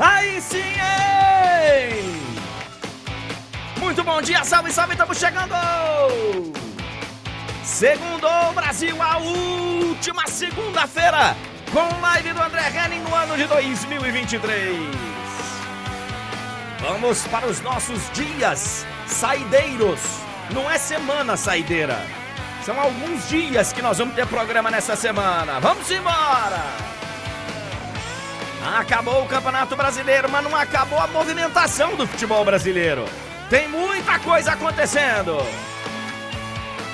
Aí sim, hein? Muito bom dia, salve, salve, estamos chegando! Segundo Brasil, a última segunda-feira, com live do André Henning no ano de 2023. Vamos para os nossos dias saideiros. Não é semana saideira. São alguns dias que nós vamos ter programa nessa semana. Vamos embora! Acabou o Campeonato Brasileiro, mas não acabou a movimentação do futebol brasileiro. Tem muita coisa acontecendo.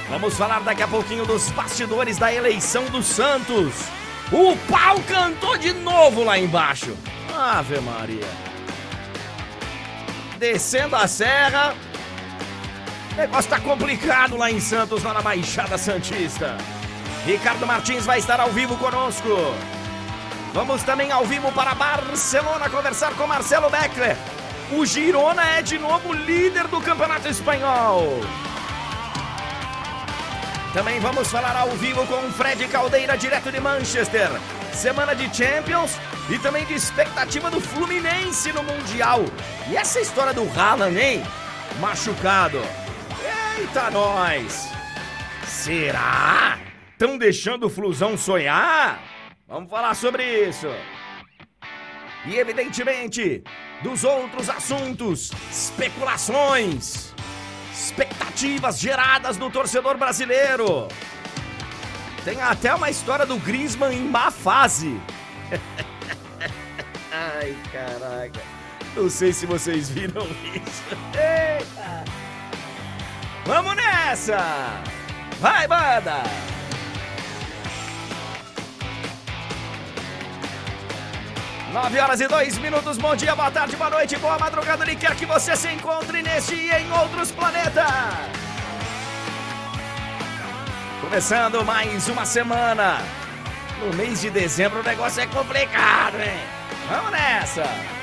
Vamos falar daqui a pouquinho dos bastidores da eleição do Santos. O pau cantou de novo lá embaixo. Ave Maria. Descendo a serra, o negócio tá complicado lá em Santos, lá na Baixada Santista. Ricardo Martins vai estar ao vivo conosco. Vamos também ao vivo para Barcelona conversar com Marcelo Beckler. O Girona é de novo líder do Campeonato Espanhol. Também vamos falar ao vivo com Fred Caldeira, direto de Manchester. Semana de Champions e também de expectativa do Fluminense no Mundial. E essa história do Haaland, hein? Machucado. Eita, nós! Será? Estão deixando o Flusão sonhar? Vamos falar sobre isso. E evidentemente, dos outros assuntos, especulações, expectativas geradas no torcedor brasileiro. Tem até uma história do Griezmann em má fase. Ai, caraca. Não sei se vocês viram isso. Eita! Vamos nessa! Vai, banda! Nove horas e dois minutos, bom dia, boa tarde, boa noite, boa madrugada, onde quer que você se encontre neste e em outros planetas. Começando mais uma semana. No mês de dezembro o negócio é complicado, hein? Vamos nessa!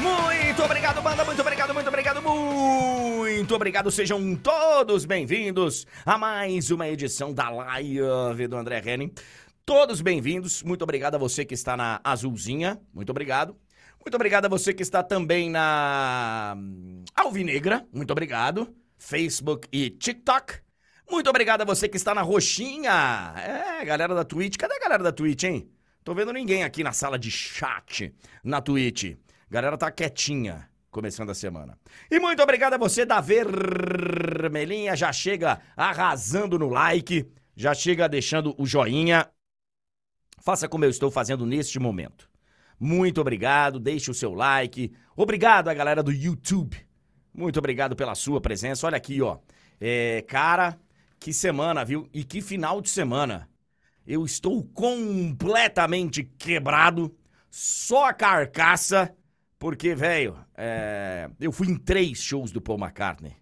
Muito obrigado, banda. Muito obrigado, muito obrigado, muito obrigado. Sejam todos bem-vindos a mais uma edição da Live do André Henning. Todos bem-vindos. Muito obrigado a você que está na azulzinha. Muito obrigado. Muito obrigado a você que está também na Alvinegra. Muito obrigado. Facebook e TikTok. Muito obrigado a você que está na roxinha. É, galera da Twitch. Cadê a galera da Twitch, hein? Tô vendo ninguém aqui na sala de chat na Twitch. Galera tá quietinha começando a semana. E muito obrigado a você da vermelhinha, já chega arrasando no like, já chega deixando o joinha. Faça como eu estou fazendo neste momento. Muito obrigado, deixe o seu like. Obrigado a galera do YouTube. Muito obrigado pela sua presença. Olha aqui, ó. É, cara, que semana, viu? E que final de semana. Eu estou completamente quebrado, só a carcaça porque, velho, é... eu fui em três shows do Paul McCartney: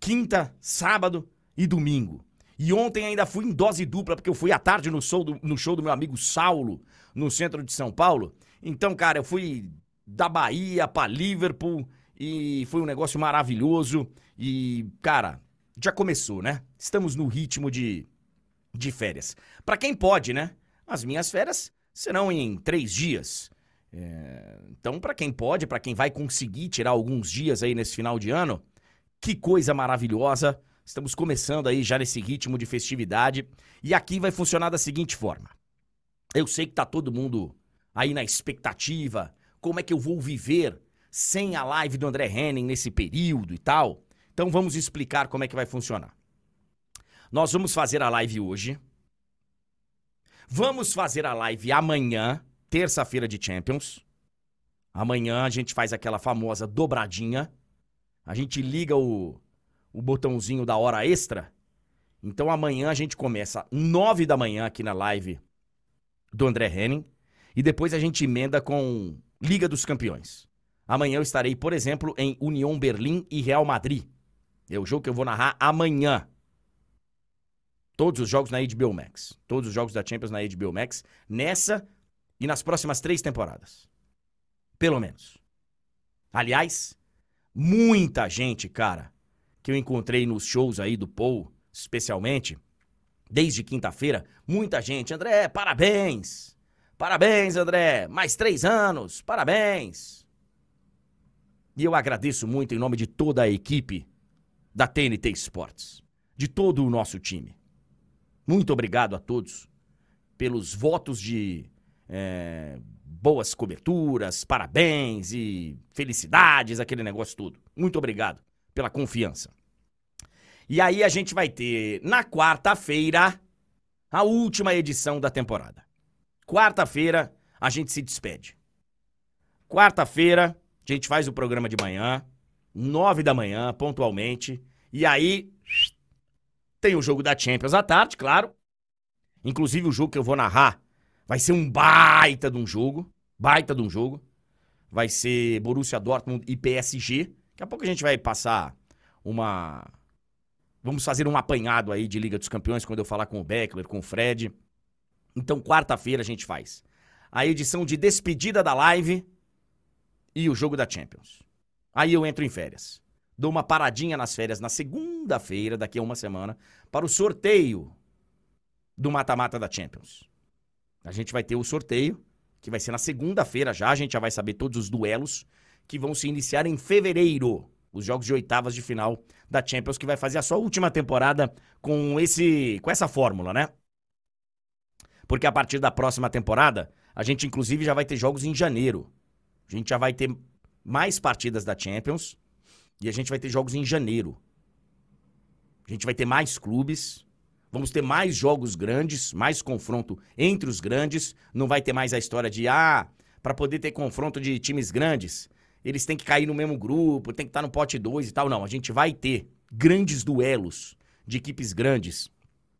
quinta, sábado e domingo. E ontem ainda fui em dose dupla, porque eu fui à tarde no show do, no show do meu amigo Saulo, no centro de São Paulo. Então, cara, eu fui da Bahia para Liverpool e foi um negócio maravilhoso. E, cara, já começou, né? Estamos no ritmo de, de férias. Para quem pode, né? As minhas férias serão em três dias. É, então, para quem pode, para quem vai conseguir tirar alguns dias aí nesse final de ano, que coisa maravilhosa. Estamos começando aí já nesse ritmo de festividade. E aqui vai funcionar da seguinte forma. Eu sei que tá todo mundo aí na expectativa. Como é que eu vou viver sem a live do André Henning nesse período e tal? Então vamos explicar como é que vai funcionar. Nós vamos fazer a live hoje. Vamos fazer a live amanhã terça-feira de Champions. Amanhã a gente faz aquela famosa dobradinha. A gente liga o, o botãozinho da hora extra. Então amanhã a gente começa nove da manhã aqui na live do André Henning. E depois a gente emenda com Liga dos Campeões. Amanhã eu estarei, por exemplo, em União Berlim e Real Madrid. É o jogo que eu vou narrar amanhã. Todos os jogos na HBO Max. Todos os jogos da Champions na HBO Max. Nessa e nas próximas três temporadas. Pelo menos. Aliás, muita gente, cara, que eu encontrei nos shows aí do Paul, especialmente, desde quinta-feira, muita gente. André, parabéns! Parabéns, André! Mais três anos! Parabéns! E eu agradeço muito em nome de toda a equipe da TNT Esportes, de todo o nosso time. Muito obrigado a todos pelos votos de é, boas coberturas, parabéns e felicidades, aquele negócio todo. Muito obrigado pela confiança. E aí a gente vai ter na quarta-feira a última edição da temporada. Quarta-feira a gente se despede. Quarta-feira a gente faz o programa de manhã, nove da manhã, pontualmente. E aí tem o jogo da Champions à tarde, claro. Inclusive o jogo que eu vou narrar vai ser um baita de um jogo, baita de um jogo. Vai ser Borussia Dortmund e PSG. Daqui a pouco a gente vai passar uma Vamos fazer um apanhado aí de Liga dos Campeões quando eu falar com o Beckler, com o Fred. Então, quarta-feira a gente faz a edição de despedida da live e o jogo da Champions. Aí eu entro em férias. Dou uma paradinha nas férias na segunda-feira, daqui a uma semana, para o sorteio do mata-mata da Champions. A gente vai ter o sorteio, que vai ser na segunda-feira já. A gente já vai saber todos os duelos que vão se iniciar em fevereiro os jogos de oitavas de final da Champions, que vai fazer a sua última temporada com esse com essa fórmula, né? Porque a partir da próxima temporada, a gente inclusive já vai ter jogos em janeiro. A gente já vai ter mais partidas da Champions e a gente vai ter jogos em janeiro. A gente vai ter mais clubes, vamos ter mais jogos grandes, mais confronto entre os grandes, não vai ter mais a história de ah, para poder ter confronto de times grandes, eles têm que cair no mesmo grupo, tem que estar no pote 2 e tal. Não, a gente vai ter grandes duelos de equipes grandes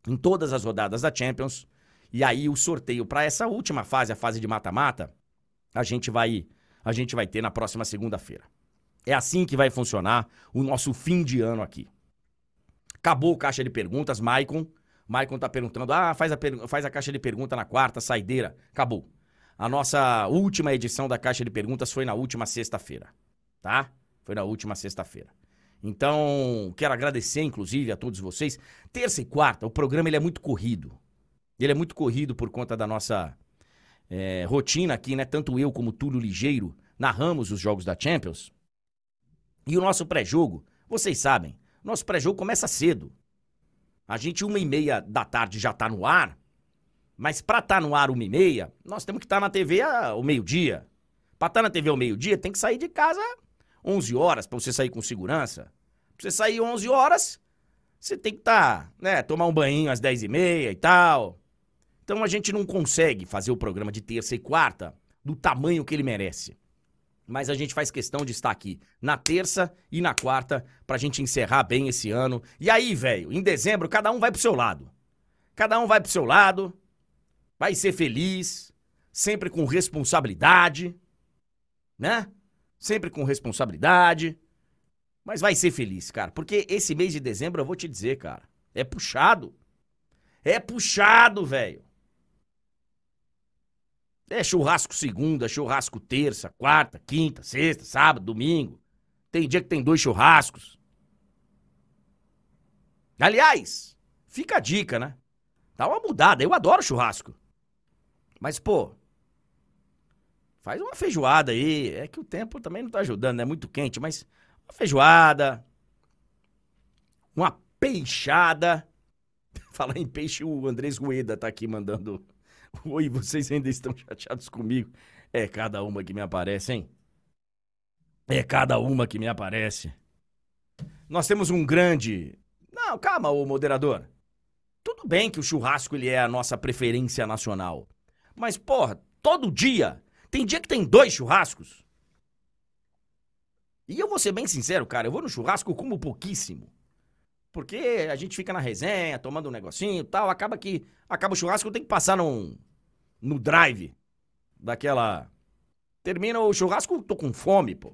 em todas as rodadas da Champions. E aí o sorteio para essa última fase, a fase de mata-mata, a gente vai a gente vai ter na próxima segunda-feira. É assim que vai funcionar o nosso fim de ano aqui. Acabou o caixa de perguntas, Maicon. Maicon tá perguntando: "Ah, faz a faz a caixa de pergunta na quarta, saideira". Acabou. A nossa última edição da Caixa de Perguntas foi na última sexta-feira, tá? Foi na última sexta-feira. Então, quero agradecer, inclusive, a todos vocês. Terça e quarta, o programa ele é muito corrido. Ele é muito corrido por conta da nossa é, rotina aqui, né? Tanto eu como Túlio Ligeiro narramos os jogos da Champions. E o nosso pré-jogo, vocês sabem, nosso pré-jogo começa cedo. A gente, uma e meia da tarde, já tá no ar. Mas para estar tá no ar uma e meia, nós temos que estar tá na TV ao meio-dia. Para estar tá na TV ao meio-dia, tem que sair de casa 11 horas para você sair com segurança. Pra você sair 11 horas, você tem que estar, tá, né, tomar um banho às 10 e meia e tal. Então a gente não consegue fazer o programa de terça e quarta do tamanho que ele merece. Mas a gente faz questão de estar aqui na terça e na quarta pra gente encerrar bem esse ano. E aí, velho, em dezembro cada um vai pro seu lado. Cada um vai pro seu lado vai ser feliz, sempre com responsabilidade, né? Sempre com responsabilidade. Mas vai ser feliz, cara. Porque esse mês de dezembro, eu vou te dizer, cara, é puxado. É puxado, velho. É churrasco segunda, churrasco terça, quarta, quinta, sexta, sábado, domingo. Tem dia que tem dois churrascos. Aliás, fica a dica, né? Dá uma mudada. Eu adoro churrasco. Mas, pô, faz uma feijoada aí. É que o tempo também não tá ajudando, é né? muito quente, mas uma feijoada, uma peixada. Falar em peixe, o Andrés Rueda tá aqui mandando. Oi, vocês ainda estão chateados comigo? É cada uma que me aparece, hein? É cada uma que me aparece. Nós temos um grande. Não, calma, ô moderador. Tudo bem que o churrasco ele é a nossa preferência nacional. Mas, porra, todo dia. Tem dia que tem dois churrascos. E eu vou ser bem sincero, cara, eu vou no churrasco, como pouquíssimo. Porque a gente fica na resenha, tomando um negocinho e tal, acaba que acaba o churrasco, eu tenho que passar num, no drive daquela termina o churrasco, tô com fome, pô.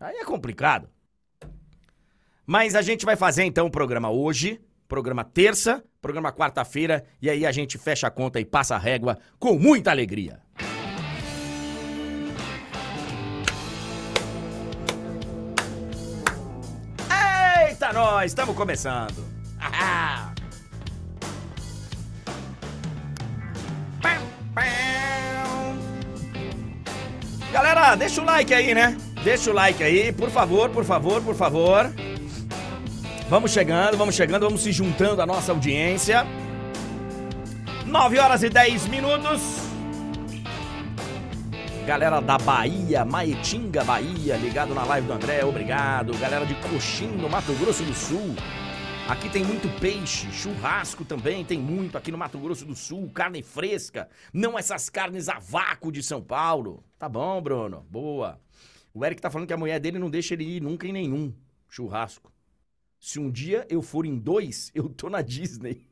Aí é complicado. Mas a gente vai fazer então o programa hoje programa terça, programa quarta-feira, e aí a gente fecha a conta e passa a régua com muita alegria. Eita, nós, estamos começando. galera, deixa o like aí, né? Deixa o like aí, por favor, por favor, por favor. Vamos chegando, vamos chegando, vamos se juntando à nossa audiência. 9 horas e 10 minutos. Galera da Bahia, Maetinga, Bahia, ligado na live do André, obrigado. Galera de Coxim, no Mato Grosso do Sul. Aqui tem muito peixe, churrasco também tem muito aqui no Mato Grosso do Sul, carne fresca, não essas carnes a vácuo de São Paulo. Tá bom, Bruno, boa. O Eric tá falando que a mulher dele não deixa ele ir nunca em nenhum churrasco. Se um dia eu for em dois, eu tô na Disney.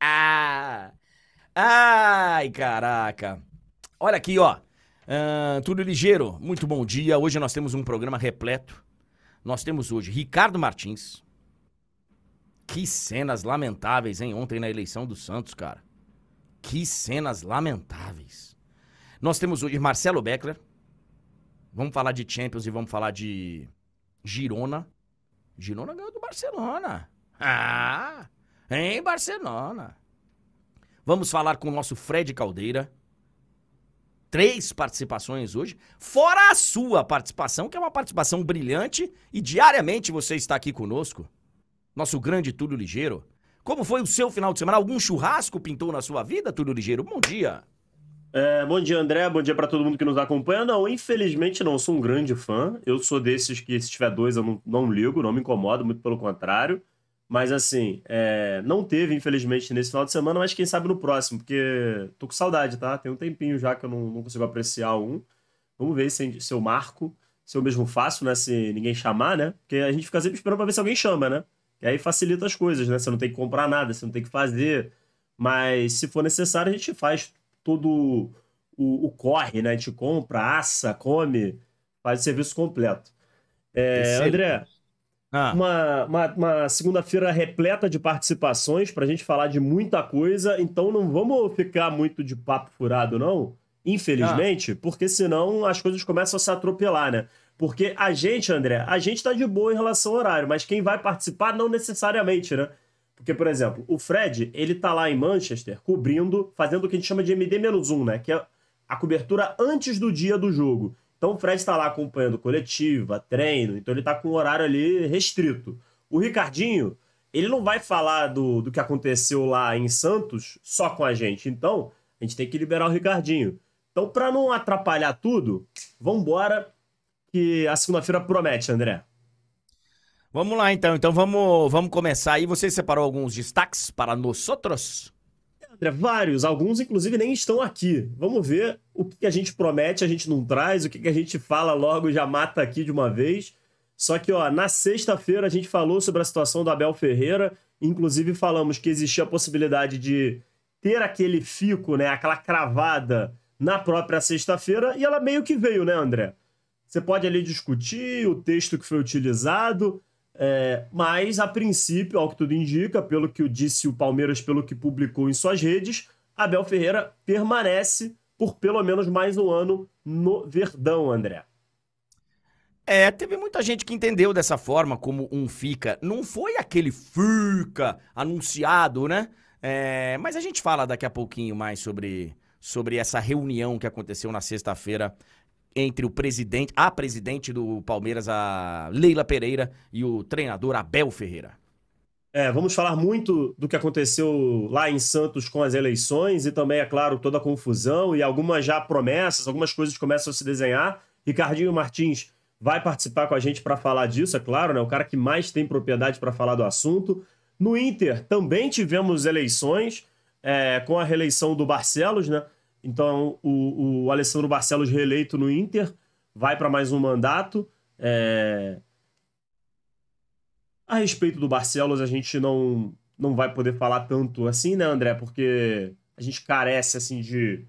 Ai, caraca. Olha aqui, ó. Uh, tudo ligeiro, muito bom dia. Hoje nós temos um programa repleto. Nós temos hoje Ricardo Martins, que cenas lamentáveis, hein? Ontem na eleição do Santos, cara. Que cenas lamentáveis. Nós temos hoje Marcelo Beckler. Vamos falar de Champions e vamos falar de Girona. Girona ganhou do Barcelona. Ah, em Barcelona. Vamos falar com o nosso Fred Caldeira. Três participações hoje, fora a sua participação, que é uma participação brilhante, e diariamente você está aqui conosco nosso grande Túlio Ligeiro. Como foi o seu final de semana? Algum churrasco pintou na sua vida, Túlio Ligeiro? Bom dia. É, bom dia, André. Bom dia para todo mundo que nos acompanha. Não, infelizmente não. Sou um grande fã. Eu sou desses que, se tiver dois, eu não, não ligo, não me incomodo, muito pelo contrário. Mas, assim, é, não teve, infelizmente, nesse final de semana, mas quem sabe no próximo, porque tô com saudade, tá? Tem um tempinho já que eu não, não consigo apreciar um. Vamos ver se, se eu marco, se eu mesmo faço, né? Se ninguém chamar, né? Porque a gente fica sempre esperando pra ver se alguém chama, né? E aí facilita as coisas, né? Você não tem que comprar nada, você não tem que fazer. Mas se for necessário, a gente faz todo o, o corre, né? A gente compra, assa, come, faz o serviço completo. É, André, ah. uma, uma, uma segunda-feira repleta de participações para a gente falar de muita coisa, então não vamos ficar muito de papo furado, não. Infelizmente, ah. porque senão as coisas começam a se atropelar, né? Porque a gente, André, a gente tá de boa em relação ao horário, mas quem vai participar não necessariamente, né? Porque, por exemplo, o Fred, ele tá lá em Manchester cobrindo, fazendo o que a gente chama de MD-1, né? Que é a cobertura antes do dia do jogo. Então o Fred está lá acompanhando coletiva, treino, então ele tá com o horário ali restrito. O Ricardinho, ele não vai falar do, do que aconteceu lá em Santos só com a gente. Então, a gente tem que liberar o Ricardinho. Então, para não atrapalhar tudo, vamos embora que a segunda-feira promete, André? Vamos lá então, então vamos, vamos começar aí. Você separou alguns destaques para nós outros? André, vários, alguns inclusive nem estão aqui. Vamos ver o que a gente promete, a gente não traz, o que a gente fala logo já mata aqui de uma vez. Só que, ó, na sexta-feira a gente falou sobre a situação do Abel Ferreira, inclusive falamos que existia a possibilidade de ter aquele fico, né, aquela cravada na própria sexta-feira, e ela meio que veio, né, André? Você pode ali discutir o texto que foi utilizado, é, mas a princípio, ao que tudo indica, pelo que disse o Palmeiras, pelo que publicou em suas redes, Abel Ferreira permanece por pelo menos mais um ano no Verdão, André. É, teve muita gente que entendeu dessa forma como um fica. Não foi aquele fica anunciado, né? É, mas a gente fala daqui a pouquinho mais sobre, sobre essa reunião que aconteceu na sexta-feira entre o presidente, a presidente do Palmeiras, a Leila Pereira, e o treinador Abel Ferreira. É, vamos falar muito do que aconteceu lá em Santos com as eleições e também, é claro, toda a confusão e algumas já promessas, algumas coisas começam a se desenhar. Ricardinho Martins vai participar com a gente para falar disso, é claro, né? O cara que mais tem propriedade para falar do assunto. No Inter também tivemos eleições, é, com a reeleição do Barcelos, né? Então, o, o Alessandro Barcelos, reeleito no Inter, vai para mais um mandato. É... A respeito do Barcelos, a gente não, não vai poder falar tanto assim, né, André? Porque a gente carece, assim, de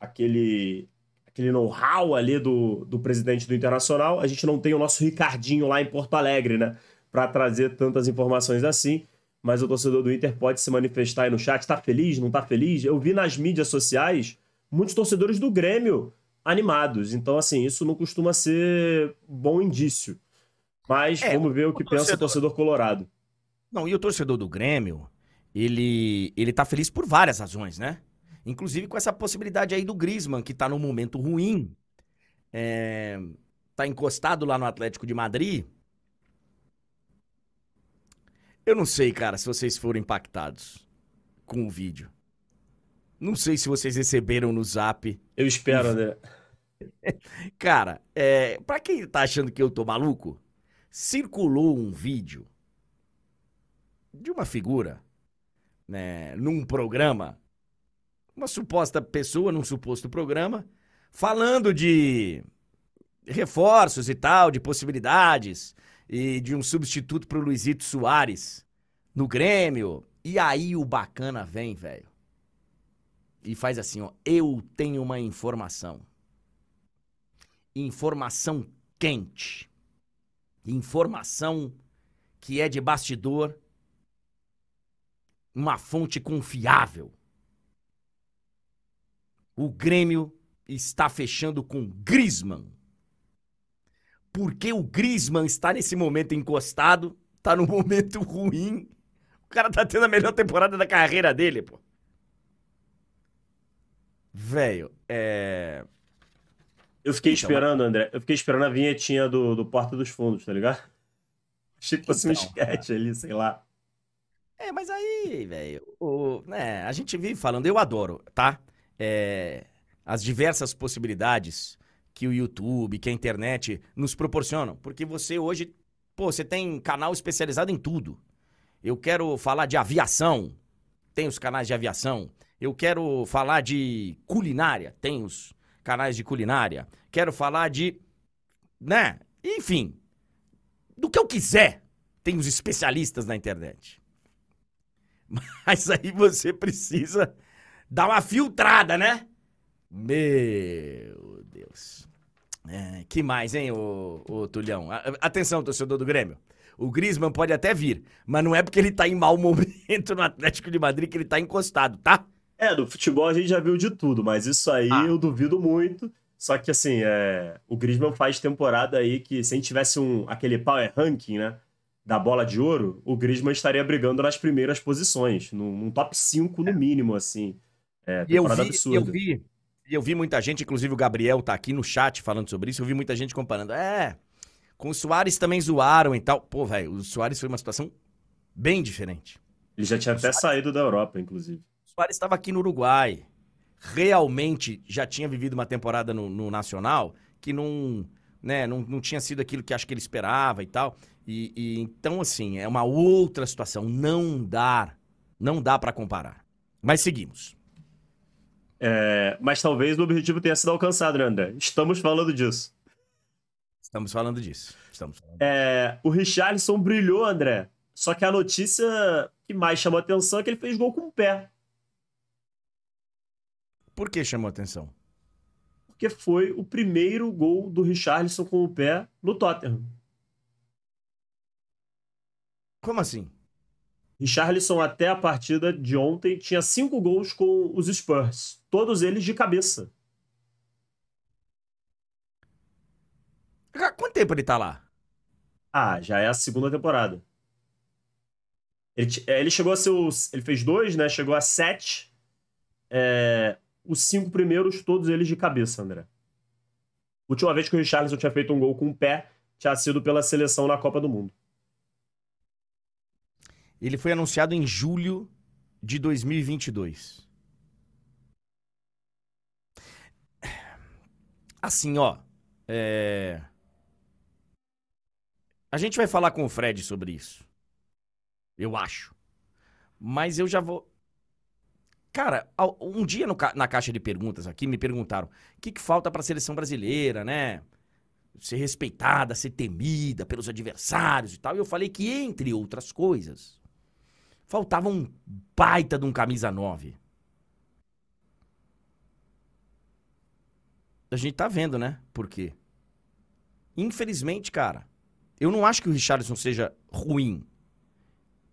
aquele aquele know-how ali do, do presidente do Internacional. A gente não tem o nosso Ricardinho lá em Porto Alegre, né? Para trazer tantas informações assim. Mas o torcedor do Inter pode se manifestar aí no chat. Tá feliz? Não tá feliz? Eu vi nas mídias sociais muitos torcedores do Grêmio animados. Então, assim, isso não costuma ser bom indício. Mas é, vamos ver o que o pensa torcedor... o torcedor colorado. Não, e o torcedor do Grêmio, ele, ele tá feliz por várias razões, né? Inclusive com essa possibilidade aí do Griezmann, que tá num momento ruim. é, tá encostado lá no Atlético de Madrid. Eu não sei, cara, se vocês foram impactados com o vídeo. Não sei se vocês receberam no zap. Eu espero, André. Cara, é, pra quem tá achando que eu tô maluco, circulou um vídeo de uma figura, né, num programa, uma suposta pessoa num suposto programa, falando de reforços e tal, de possibilidades e de um substituto pro Luizito Soares no Grêmio. E aí o bacana vem, velho. E faz assim, ó, eu tenho uma informação. Informação quente. Informação que é de bastidor, uma fonte confiável. O Grêmio está fechando com Griezmann. Porque o Griezmann está nesse momento encostado, está num momento ruim. O cara tá tendo a melhor temporada da carreira dele, pô. Velho, é. Eu fiquei Então, esperando, André. Eu fiquei esperando a vinhetinha do, do Porta dos Fundos, tá ligado? Achei que fosse um Então, sketch ali, sei lá. É, mas aí, velho, né, a gente vive falando, eu adoro, tá? É, as diversas possibilidades que o YouTube, que a internet nos proporcionam. Porque você hoje, pô, você tem canal especializado em tudo. Eu quero falar de aviação, tem os canais de aviação. Eu quero falar de culinária, tem os canais de culinária. Quero falar de, né, enfim, do que eu quiser, tem os especialistas na internet. Mas aí você precisa dar uma filtrada, né? Meu Deus. É, que mais, hein, ô, ô Tulhão? Atenção, torcedor do Grêmio. O Griezmann pode até vir, mas não é porque ele tá em mau momento no Atlético de Madrid que ele tá encostado, tá? É, do futebol a gente já viu de tudo, mas isso aí Ah. eu duvido muito. Só que, assim, é... o Griezmann faz temporada aí que, se a gente tivesse um, aquele power ranking, né, da bola de ouro, o Griezmann estaria brigando nas primeiras posições, num, top 5 no mínimo, assim. É, E eu temporada vi, absurda. eu vi, e eu vi muita gente, inclusive o Gabriel tá aqui no chat falando sobre isso, eu vi muita gente comparando. É, com o Soares também zoaram e tal. Pô, velho, o Soares foi uma situação bem diferente. Ele já tinha até saído da Europa, inclusive. Soares estava aqui no Uruguai. Realmente já tinha vivido uma temporada no, no Nacional que não, né, não, não tinha sido aquilo que acho que ele esperava e tal. E, e então, assim, é uma outra situação. Não dá, não dá pra comparar. Mas seguimos. É, mas talvez o objetivo tenha sido alcançado, né, André? Estamos falando disso. Estamos falando disso. Estamos falando. É, o Richarlison brilhou, André. Só que a notícia que mais chamou atenção é que ele fez gol com o pé. Por que chamou atenção? Porque foi o primeiro gol do Richarlison com o pé no Tottenham. Como assim? Richarlison, até a partida de ontem, tinha cinco gols com os Spurs. Todos eles de cabeça. Há Quanto tempo ele tá lá? Ah, já é a segunda temporada. Ele, é, ele chegou a ser o, Ele fez dois, né? Chegou a sete. É, os cinco primeiros, todos eles de cabeça, André. Última vez que o Richarlison tinha feito um gol com o pé tinha sido pela seleção na Copa do Mundo. Ele foi anunciado em julho de 2022. Assim, ó. é, A gente vai falar com o Fred sobre isso. Eu acho. Mas eu já vou. Cara, um dia no na caixa de perguntas aqui me perguntaram o que, que falta pra seleção brasileira, né? Ser respeitada, ser temida pelos adversários e tal. E eu falei que, entre outras coisas, faltava um baita de um camisa 9. A gente tá vendo, né? Por quê? Infelizmente, cara, eu não acho que o Richardson seja ruim.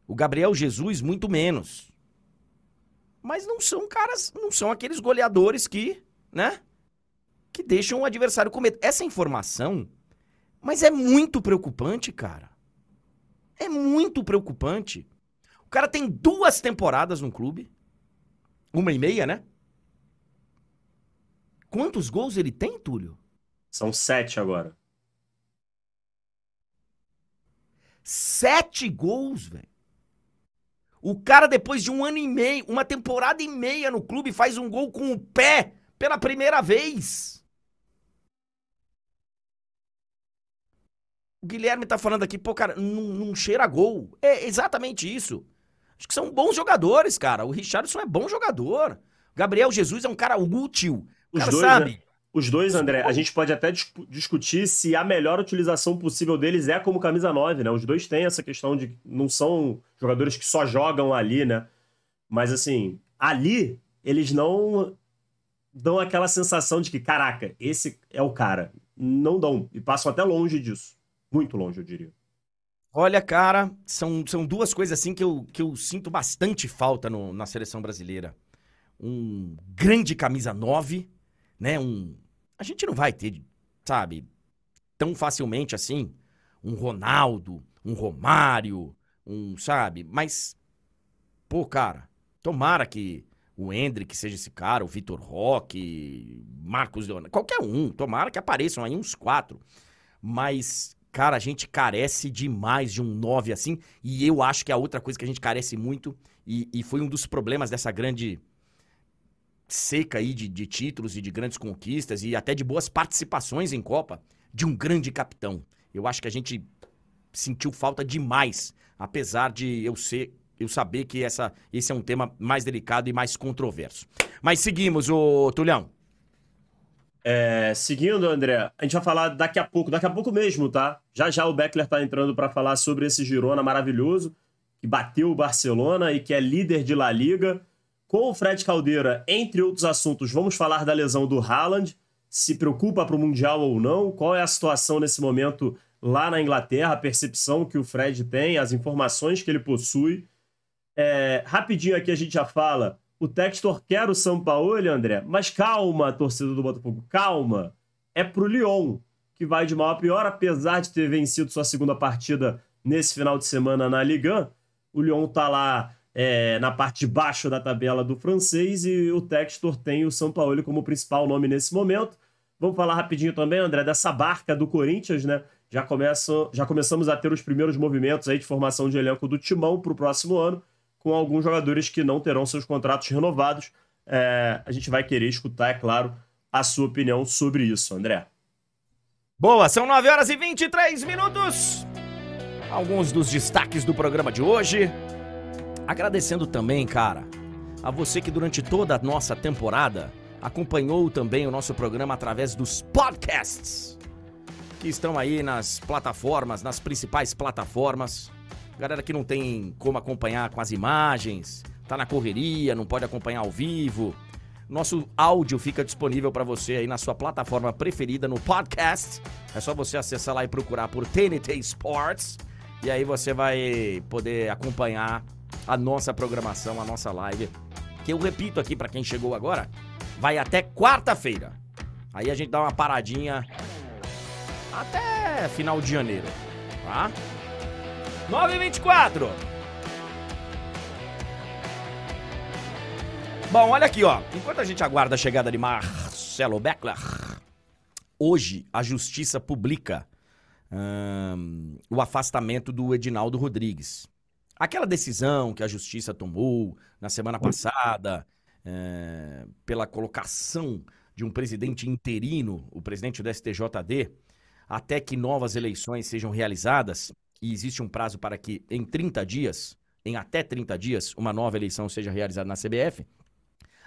O Gabriel Jesus, muito menos. Mas não são caras, não são aqueles goleadores que, né? Que deixam o adversário com medo. Essa informação, mas é muito preocupante, cara. É muito preocupante. O cara tem duas temporadas no clube. Uma e meia, né? Quantos gols ele tem, Túlio? São sete agora. Sete gols, velho. O cara, depois de um ano e meio, uma temporada e meia no clube, faz um gol com o pé pela primeira vez. O Guilherme tá falando aqui, pô, cara, não, não cheira gol. É exatamente isso. Acho que são bons jogadores, cara. O Richardson é bom jogador. Gabriel Jesus é um cara útil. O Os cara dois, sabe. né? Os dois, André, a gente pode até dis- discutir se a melhor utilização possível deles é como camisa 9, né? Os dois têm essa questão de não são jogadores que só jogam ali, né? Mas assim, ali eles não dão aquela sensação de que, caraca, esse é o cara. Não dão. E passam até longe disso. Muito longe, eu diria. Olha, cara, são, são duas coisas assim que eu, que eu sinto bastante falta no- na seleção brasileira. Um grande camisa 9, né? Um. A gente não vai ter, sabe, tão facilmente assim, um Ronaldo, um Romário, um, sabe? Mas, pô, cara, tomara que o Hendrick seja esse cara, o Vitor Roque, Marcos Leonardo, qualquer um, tomara que apareçam aí uns quatro. Mas, cara, a gente carece demais de um 9 assim. E eu acho que a outra coisa que a gente carece muito, e, e foi um dos problemas dessa grande seca aí de, de títulos e de grandes conquistas e até de boas participações em Copa, de um grande capitão. Eu acho que a gente sentiu falta demais, apesar de eu ser. Eu saber que essa, esse é um tema mais delicado e mais controverso. Mas seguimos, ô Tulhão. É, seguindo, André, a gente vai falar daqui a pouco, daqui a pouco mesmo, tá? Já já o Beckler tá entrando para falar sobre esse Girona maravilhoso, que bateu o Barcelona e que é líder de La Liga. Com o Fred Caldeira, entre outros assuntos, vamos falar da lesão do Haaland, se preocupa para o Mundial ou não, qual é a situação nesse momento lá na Inglaterra, a percepção que o Fred tem, as informações que ele possui. É, rapidinho aqui a gente já fala o Textor quer o São Paulo, André, mas calma, torcida do Botafogo, calma. É pro Lyon, que vai de mal a pior, apesar de ter vencido sua segunda partida nesse final de semana na Ligue 1. O Lyon tá lá é, na parte de baixo da tabela do francês e o Textor tem o São Paulo como principal nome nesse momento. Vamos falar rapidinho também, André, dessa barca do Corinthians, né? Já, começam, já começamos a ter os primeiros movimentos aí de formação de elenco do Timão para o próximo ano com alguns jogadores que não terão seus contratos renovados. É, a gente vai querer escutar, é claro, a sua opinião sobre isso, André. Boa, são 9 horas e 23 minutos. Alguns dos destaques do programa de hoje. Agradecendo também, cara, a você que durante toda a nossa temporada acompanhou também o nosso programa através dos podcasts que estão aí nas plataformas, nas principais plataformas. Galera que não tem como acompanhar com as imagens, tá na correria, não pode acompanhar ao vivo. Nosso áudio fica disponível para você aí na sua plataforma preferida no podcast. É só você acessar lá e procurar por TNT Sports. E aí você vai poder acompanhar a nossa programação, a nossa live. Que eu repito aqui para quem chegou agora, vai até quarta-feira. Aí a gente dá uma paradinha até final de janeiro, tá? 9h24. Bom, olha aqui, ó. Enquanto a gente aguarda a chegada de Marcelo Beckler, hoje a justiça publica hum, o afastamento do Edinaldo Rodrigues. Aquela decisão que a justiça tomou na semana passada é, pela colocação de um presidente interino, o presidente do STJD, até que novas eleições sejam realizadas, e existe um prazo para que em 30 dias, em até 30 dias, uma nova eleição seja realizada na CBF.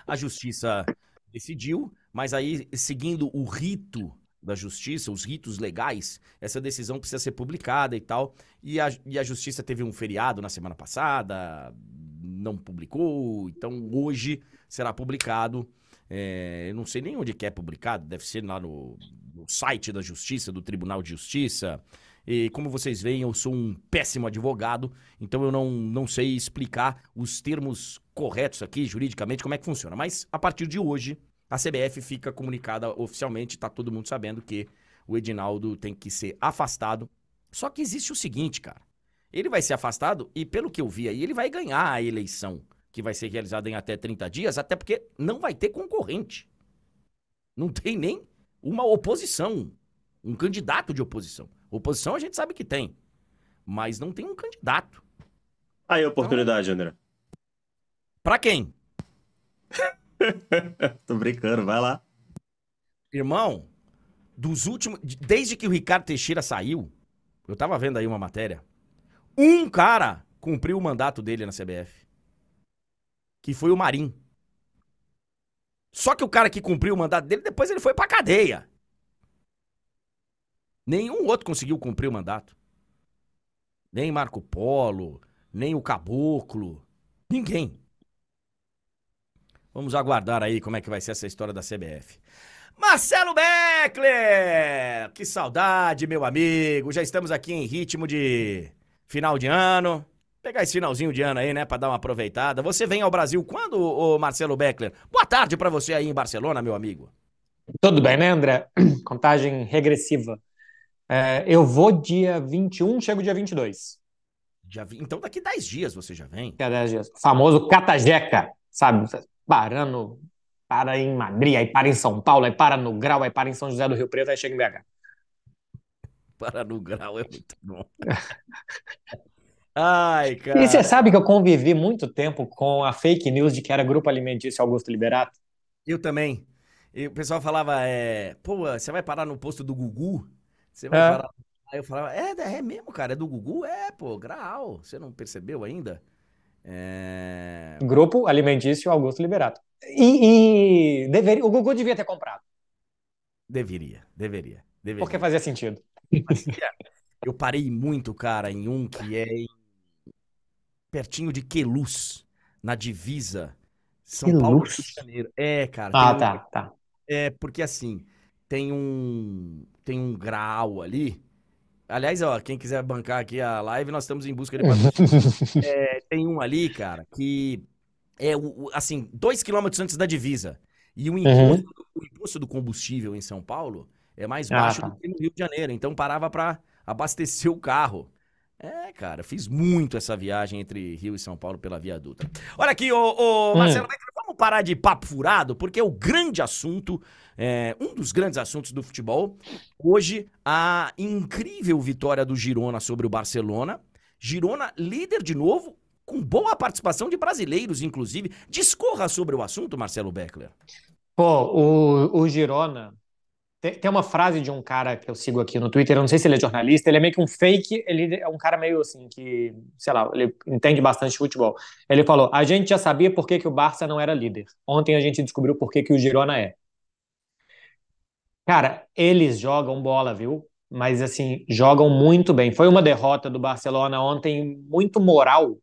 A justiça decidiu, mas aí, seguindo o rito da justiça, os ritos legais, essa decisão precisa ser publicada e tal. E a, e a justiça teve um feriado na semana passada, não publicou, então hoje será publicado. É, eu não sei nem onde que é publicado, deve ser lá no, no site da justiça, do Tribunal de Justiça. E como vocês veem, eu sou um péssimo advogado, então eu não, não sei explicar os termos corretos aqui, juridicamente, como é que funciona. Mas a partir de hoje, a CBF fica comunicada oficialmente, tá todo mundo sabendo que o Edinaldo tem que ser afastado. Só que existe o seguinte, cara. Ele vai ser afastado e, pelo que eu vi aí, ele vai ganhar a eleição, que vai ser realizada em até 30 dias, até porque não vai ter concorrente. Não tem nem uma oposição. um candidato de oposição. Oposição a gente sabe que tem, mas não tem um candidato. Aí a oportunidade, então, André. Pra quem? Tô brincando, vai lá. Irmão, dos últimos. Desde que o Ricardo Teixeira saiu, eu tava vendo aí uma matéria. Um cara cumpriu o mandato dele na CBF. Que foi o Marim. Só que o cara que cumpriu o mandato dele, depois ele foi pra cadeia. Nenhum outro conseguiu cumprir o mandato. Nem Marco Polo, nem o Caboclo. Ninguém. Vamos aguardar aí como é que vai ser essa história da CBF. Marcelo Beckler! Que saudade, meu amigo. Já estamos aqui em ritmo de final de ano. Pegar esse finalzinho de ano aí, né, para dar uma aproveitada. Você vem ao Brasil quando, ô Marcelo Beckler? Boa tarde para você aí em Barcelona, meu amigo. Tudo bem, né, André? Contagem regressiva. É, eu vou dia 21, chego dia 22. Dia, então daqui 10 dias você já vem? Daqui 10 dias. O famoso Catajeca, sabe? Parando, para em Madrid, aí para em São Paulo, aí para no Grau, aí para em São José do Rio Preto, aí chega em BH. Para no Grau é muito bom. Ai, cara. E você sabe que eu convivi muito tempo com a fake news de que era Grupo Alimentício Augusto Liberato? Eu também. E o pessoal falava, é, pô, você vai parar no posto do Gugu? Você vai É. parar. Aí eu falava, é, é mesmo, cara, é do Gugu? É, pô, Graal. Você não percebeu ainda? É... Grupo Alimentício Augusto Liberato. E, e deveria, o Gugu devia ter comprado, Deveria, deveria, deveria. porque fazia sentido. Eu parei muito, cara, em um que é em- pertinho de Queluz, na divisa São Paulo Rio Queluz? de Janeiro. É, cara. Ah, um- tá, tá. É, porque assim, tem um tem um grau ali. Aliás, ó, quem quiser bancar aqui a live, nós estamos em busca de. É, tem um ali, cara, que é assim, dois quilômetros antes da divisa. E o Uhum. imposto, o imposto do combustível em São Paulo é mais Ah, baixo tá. do que no Rio de Janeiro. Então parava pra abastecer o carro. É, cara, fiz muito essa viagem entre Rio e São Paulo pela Via Dutra. Olha aqui, ô, ô Hum. Marcelo, Beckler, vamos parar de papo furado, porque o grande assunto, é, um dos grandes assuntos do futebol, hoje, a incrível vitória do Girona sobre o Barcelona. Girona líder de novo, com boa participação de brasileiros, inclusive. Discorra sobre o assunto, Marcelo Beckler. Pô, o, o Girona. Tem, uma frase de um cara que eu sigo aqui no Twitter, eu não sei se ele é jornalista, ele é meio que um fake, ele é um cara meio assim, que, sei lá, ele entende bastante futebol. Ele falou: a gente já sabia por que, que o Barça não era líder. Ontem a gente descobriu por que, que o Girona é. Cara, eles jogam bola, viu? Mas assim, jogam muito bem. Foi uma derrota do Barcelona ontem muito moral,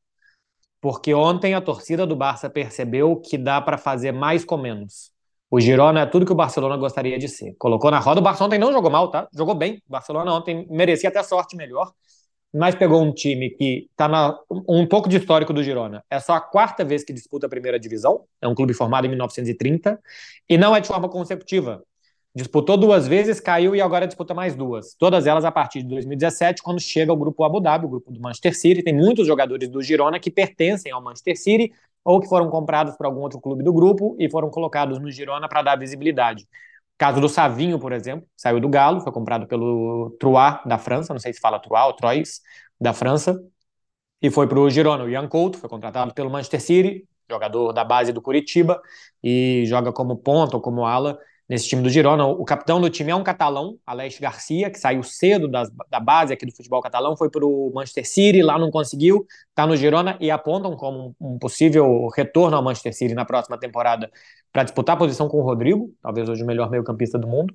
porque ontem a torcida do Barça percebeu que dá para fazer mais com menos. O Girona é tudo que o Barcelona gostaria de ser. Colocou na roda. O Barça ontem não jogou mal, tá? Jogou bem. O Barcelona ontem merecia até sorte melhor, mas pegou um time que tá na um pouco de histórico do Girona. É só a quarta vez que disputa a primeira divisão. É um clube formado em 1930 e não é de forma consecutiva. Disputou duas vezes, caiu e agora disputa mais duas. Todas elas a partir de 2017, quando chega o grupo Abu Dhabi, o grupo do Manchester City. Tem muitos jogadores do Girona que pertencem ao Manchester City ou que foram comprados por algum outro clube do grupo e foram colocados no Girona para dar visibilidade. Caso do Savinho, por exemplo, saiu do Galo, foi comprado pelo Troyes da França, não sei se fala Troyes ou Troyes da França, e foi para o Girona. O Ian Couto foi contratado pelo Manchester City, jogador da base do Curitiba, e joga como ponta ou como ala nesse time do Girona. O capitão do time é um catalão, Alex Garcia, que saiu cedo das, da base aqui do futebol catalão, foi para o Manchester City, lá não conseguiu, está no Girona e apontam como um, possível retorno ao Manchester City na próxima temporada para disputar a posição com o Rodrigo, talvez hoje o melhor meio-campista do mundo.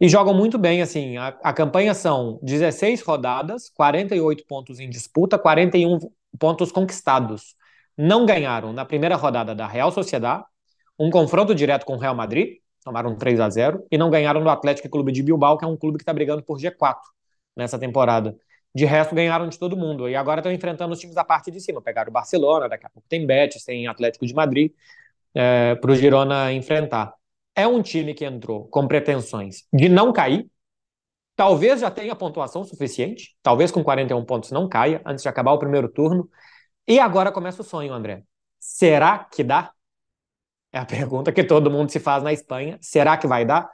E jogam muito bem, assim. A, a campanha são 16 rodadas, 48 pontos em disputa, 41 pontos conquistados. Não ganharam na primeira rodada da Real Sociedad, um confronto direto com o Real Madrid, tomaram 3 a 0 e não ganharam do Atlético Clube de Bilbao, que é um clube que está brigando por G4 nessa temporada. De resto, ganharam de todo mundo. E agora estão enfrentando os times da parte de cima. Pegaram o Barcelona, daqui a pouco tem Betis, tem Atlético de Madrid, é, para o Girona enfrentar. É um time que entrou com pretensões de não cair. Talvez já tenha pontuação suficiente. Talvez com 41 pontos não caia antes de acabar o primeiro turno. E agora começa o sonho, André. Será que dá? É a pergunta que todo mundo se faz na Espanha. Será que vai dar?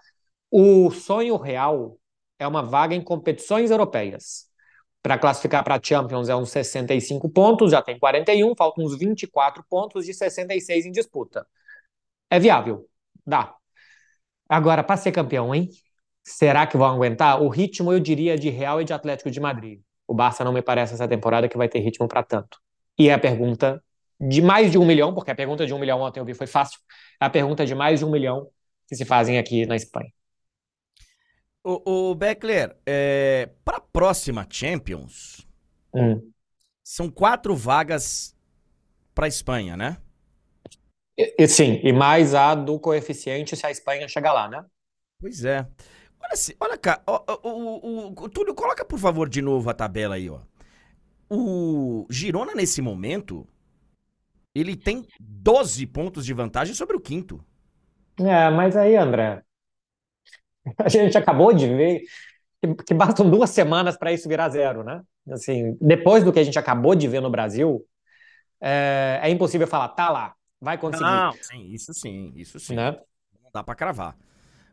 O sonho real é uma vaga em competições europeias. Para classificar para a Champions é uns 65 pontos, já tem 41, faltam uns 24 pontos de 66 em disputa. É viável, dá. Agora, para ser campeão, hein? Será que vão aguentar? O ritmo, eu diria, de Real e de Atlético de Madrid. O Barça não me parece essa temporada que vai ter ritmo para tanto. E é a pergunta de mais de um milhão, porque a pergunta de um milhão ontem eu vi foi fácil, a pergunta de mais de um milhão que se fazem aqui na Espanha. O, o Beckler, é, para a próxima Champions, hum. são quatro vagas para a Espanha, né? E, sim, e mais a do coeficiente se a Espanha chegar lá, né? Pois é. Olha, olha cá, o, o, o, Túlio, coloca por favor de novo a tabela aí, ó. O Girona, nesse momento, ele tem 12 pontos de vantagem sobre o quinto. É, mas aí, André, a gente acabou de ver que, que bastam duas semanas para isso virar zero, né? Assim, depois do que a gente acabou de ver no Brasil, é, é impossível falar, tá lá, vai conseguir. Não, sim, isso sim, isso sim. Né? Não dá para cravar.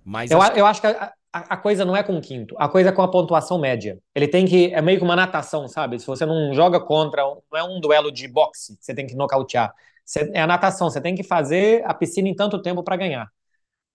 Mas eu, acho... eu acho que a, a, coisa não é com o quinto, a coisa é com a pontuação média. Ele tem que. É meio que uma natação, sabe? Se você não joga contra. Não é um duelo de boxe, você tem que nocautear. Você, é a natação, você tem que fazer a piscina em tanto tempo para ganhar.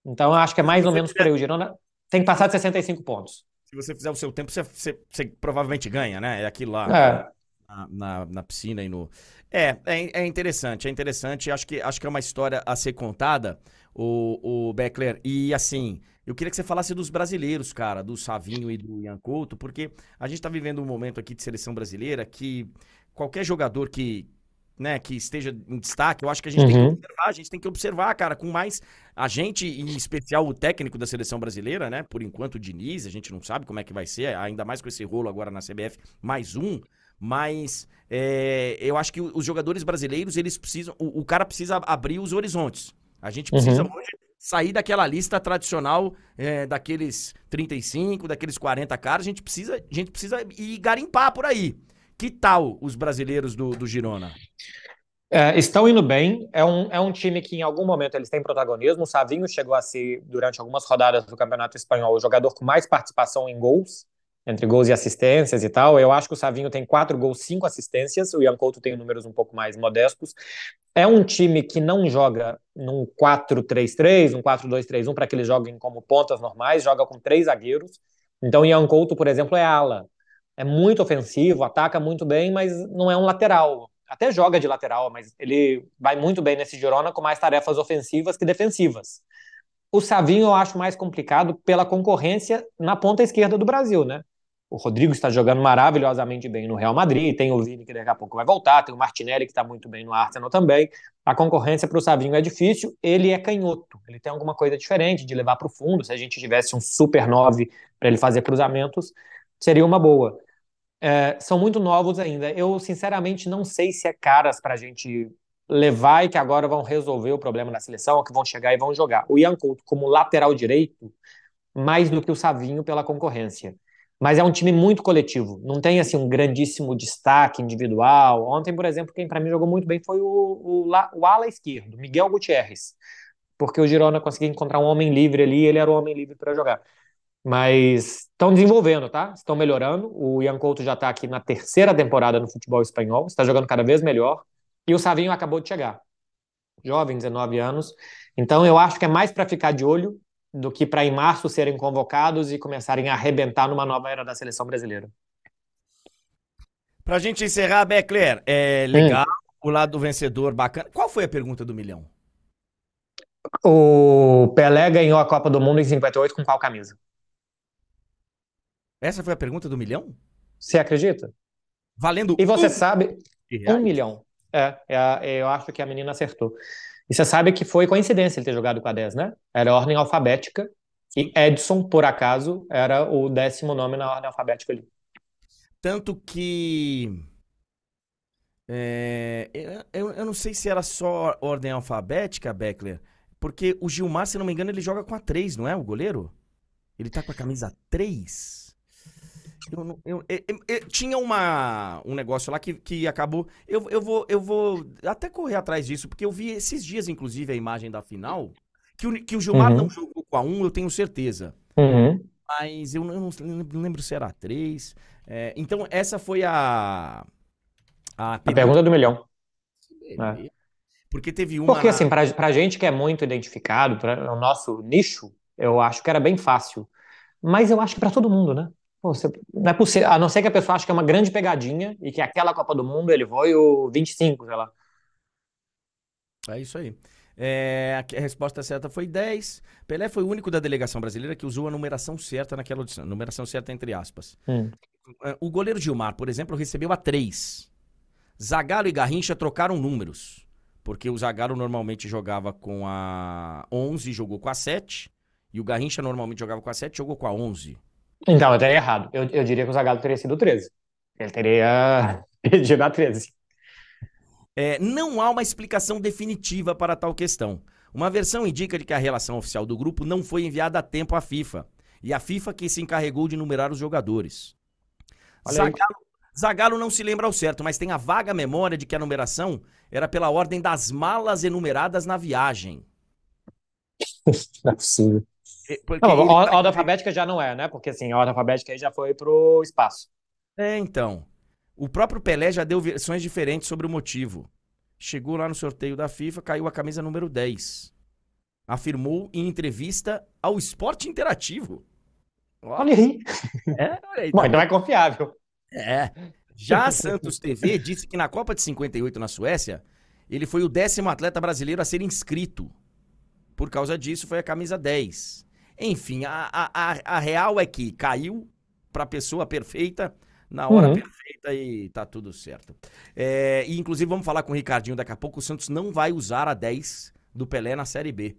Então, eu acho que é mais ou menos por aí. O Girona tem que passar de 65 pontos. Se você fizer o seu tempo, você, você, você provavelmente ganha, né? É aquilo lá. É. Na, na, na, piscina e no. É, é, é, interessante, é interessante. Acho que, acho que é uma história a ser contada, o, o Beckler. E assim, eu queria que você falasse dos brasileiros, cara, do Savinho e do Ian Couto, porque a gente tá vivendo um momento aqui de seleção brasileira que qualquer jogador que, né, que esteja em destaque, eu acho que a gente uhum. tem que uhum. observar, a gente tem que observar, cara, com mais a gente, em especial o técnico da seleção brasileira, né? Por enquanto o Diniz, a gente não sabe como é que vai ser, ainda mais com esse rolo agora na CBF, mais um. Mas é, eu acho que os jogadores brasileiros, eles precisam. O, o cara precisa abrir os horizontes. A gente precisa uhum. hoje sair daquela lista tradicional é, daqueles 35, daqueles 40 caras. A gente precisa, a gente precisa ir garimpar por aí. Que tal os brasileiros do, do Girona? É, estão indo bem. É um, é um time que em algum momento eles têm protagonismo. O Savinho chegou a ser, durante algumas rodadas do Campeonato Espanhol, o jogador com mais participação em gols, entre gols e assistências e tal. Eu acho que o Savinho tem quatro gols, cinco assistências. O Ian Couto tem números um pouco mais modestos. É um time que não joga num 4-3-3, um 4-2-3-1, para que eles joguem como pontas normais, joga com três zagueiros. Então, Ian Couto, por exemplo, é ala. É muito ofensivo, ataca muito bem, mas não é um lateral até joga de lateral, mas ele vai muito bem nesse Girona com mais tarefas ofensivas que defensivas. O Savinho eu acho mais complicado pela concorrência na ponta esquerda do Brasil, né? O Rodrigo está jogando maravilhosamente bem no Real Madrid, tem o Vini que daqui a pouco vai voltar, tem o Martinelli que está muito bem no Arsenal também. A concorrência para o Savinho é difícil, ele é canhoto, ele tem alguma coisa diferente de levar para o fundo. Se a gente tivesse um super 9 para ele fazer cruzamentos, seria uma boa é, são muito novos ainda. Eu, sinceramente, não sei se é caras para a gente levar e que agora vão resolver o problema da seleção, ou que vão chegar e vão jogar. O Ian Couto como lateral direito, mais do que o Savinho pela concorrência. Mas é um time muito coletivo, não tem assim um grandíssimo destaque individual. Ontem, por exemplo, quem para mim jogou muito bem foi o, o, o ala esquerdo, Miguel Gutierrez, porque o Girona conseguiu encontrar um homem livre ali, ele era o homem livre para jogar. Mas estão desenvolvendo, tá? Estão melhorando. O Ian Couto já está aqui na terceira temporada no futebol espanhol, está jogando cada vez melhor. E o Savinho acabou de chegar. Jovem, 19 anos. Então eu acho que é mais para ficar de olho do que para em março serem convocados e começarem a arrebentar numa nova era da seleção brasileira. Para a gente encerrar, Beckler, é legal hum. o lado do vencedor, bacana. Qual foi a pergunta do milhão? O Pelé ganhou a Copa do Mundo em 58 com qual camisa? Essa foi a pergunta do milhão? Você acredita? Valendo E você um... sabe, um milhão. É, é, eu acho que a menina acertou. E você sabe que foi coincidência ele ter jogado com a 10, né? Era ordem alfabética. E Edson, por acaso, era o décimo nome na ordem alfabética ali. Tanto que. É, eu, eu não sei se era só ordem alfabética, Beckler, porque o Gilmar, se não me engano, ele joga com a 3, não é? O goleiro? Ele tá com a camisa 3? Eu, eu, eu, eu, tinha uma, um negócio lá que, que acabou. Eu, eu, vou, eu vou até correr atrás disso, porque eu vi esses dias, inclusive, a imagem da final. Que o, que o Gilmar uhum. não jogou com a 1, eu tenho certeza. Uhum. Mas eu não, não lembro se era três. É, então, essa foi a. A, a pergunta do milhão. É. Porque teve uma. Porque, assim, pra, pra gente que é muito identificado, para o nosso nicho, eu acho que era bem fácil. Mas eu acho que para todo mundo, né? Você, não é possível, a não ser que a pessoa ache que é uma grande pegadinha e que aquela Copa do Mundo ele foi o 25, sei lá. É isso aí. É, a resposta certa foi 10. Pelé foi o único da delegação brasileira que usou a numeração certa naquela audição. Numeração certa entre aspas. Hum. É, o goleiro Gilmar, por exemplo, recebeu a 3. Zagallo e Garrincha trocaram números. Porque o Zagallo normalmente jogava com a 11 e jogou com a 7. E o Garrincha normalmente jogava com a 7 e jogou com a 11. Então, eu teria errado. Eu, eu diria que o Zagallo teria sido 13. Ele teria pedido a 13. É, não há uma explicação definitiva para tal questão. Uma versão indica de que a relação oficial do grupo não foi enviada a tempo à FIFA. E a FIFA que se encarregou de numerar os jogadores. Zagallo, Zagallo não se lembra ao certo, mas tem a vaga memória de que a numeração era pela ordem das malas enumeradas na viagem. Não é possível. Porque não, a ordem alfabética já não é, né? Porque assim, a ordem alfabética aí já foi pro espaço. É, então. O próprio Pelé já deu versões diferentes sobre o motivo. Chegou lá no sorteio da FIFA, caiu a camisa número 10. Afirmou em entrevista ao Esporte Interativo. Olha aí. É, olha aí. Bom, então é confiável. É. Já a Santos TV disse que na Copa de 58 na Suécia, ele foi o décimo atleta brasileiro a ser inscrito. Por causa disso, foi a camisa 10. Enfim, a, a, a real é que caiu para a pessoa perfeita na hora uhum. perfeita e tá tudo certo. É, e inclusive vamos falar com o Ricardinho daqui a pouco. O Santos não vai usar a 10 do Pelé na Série B.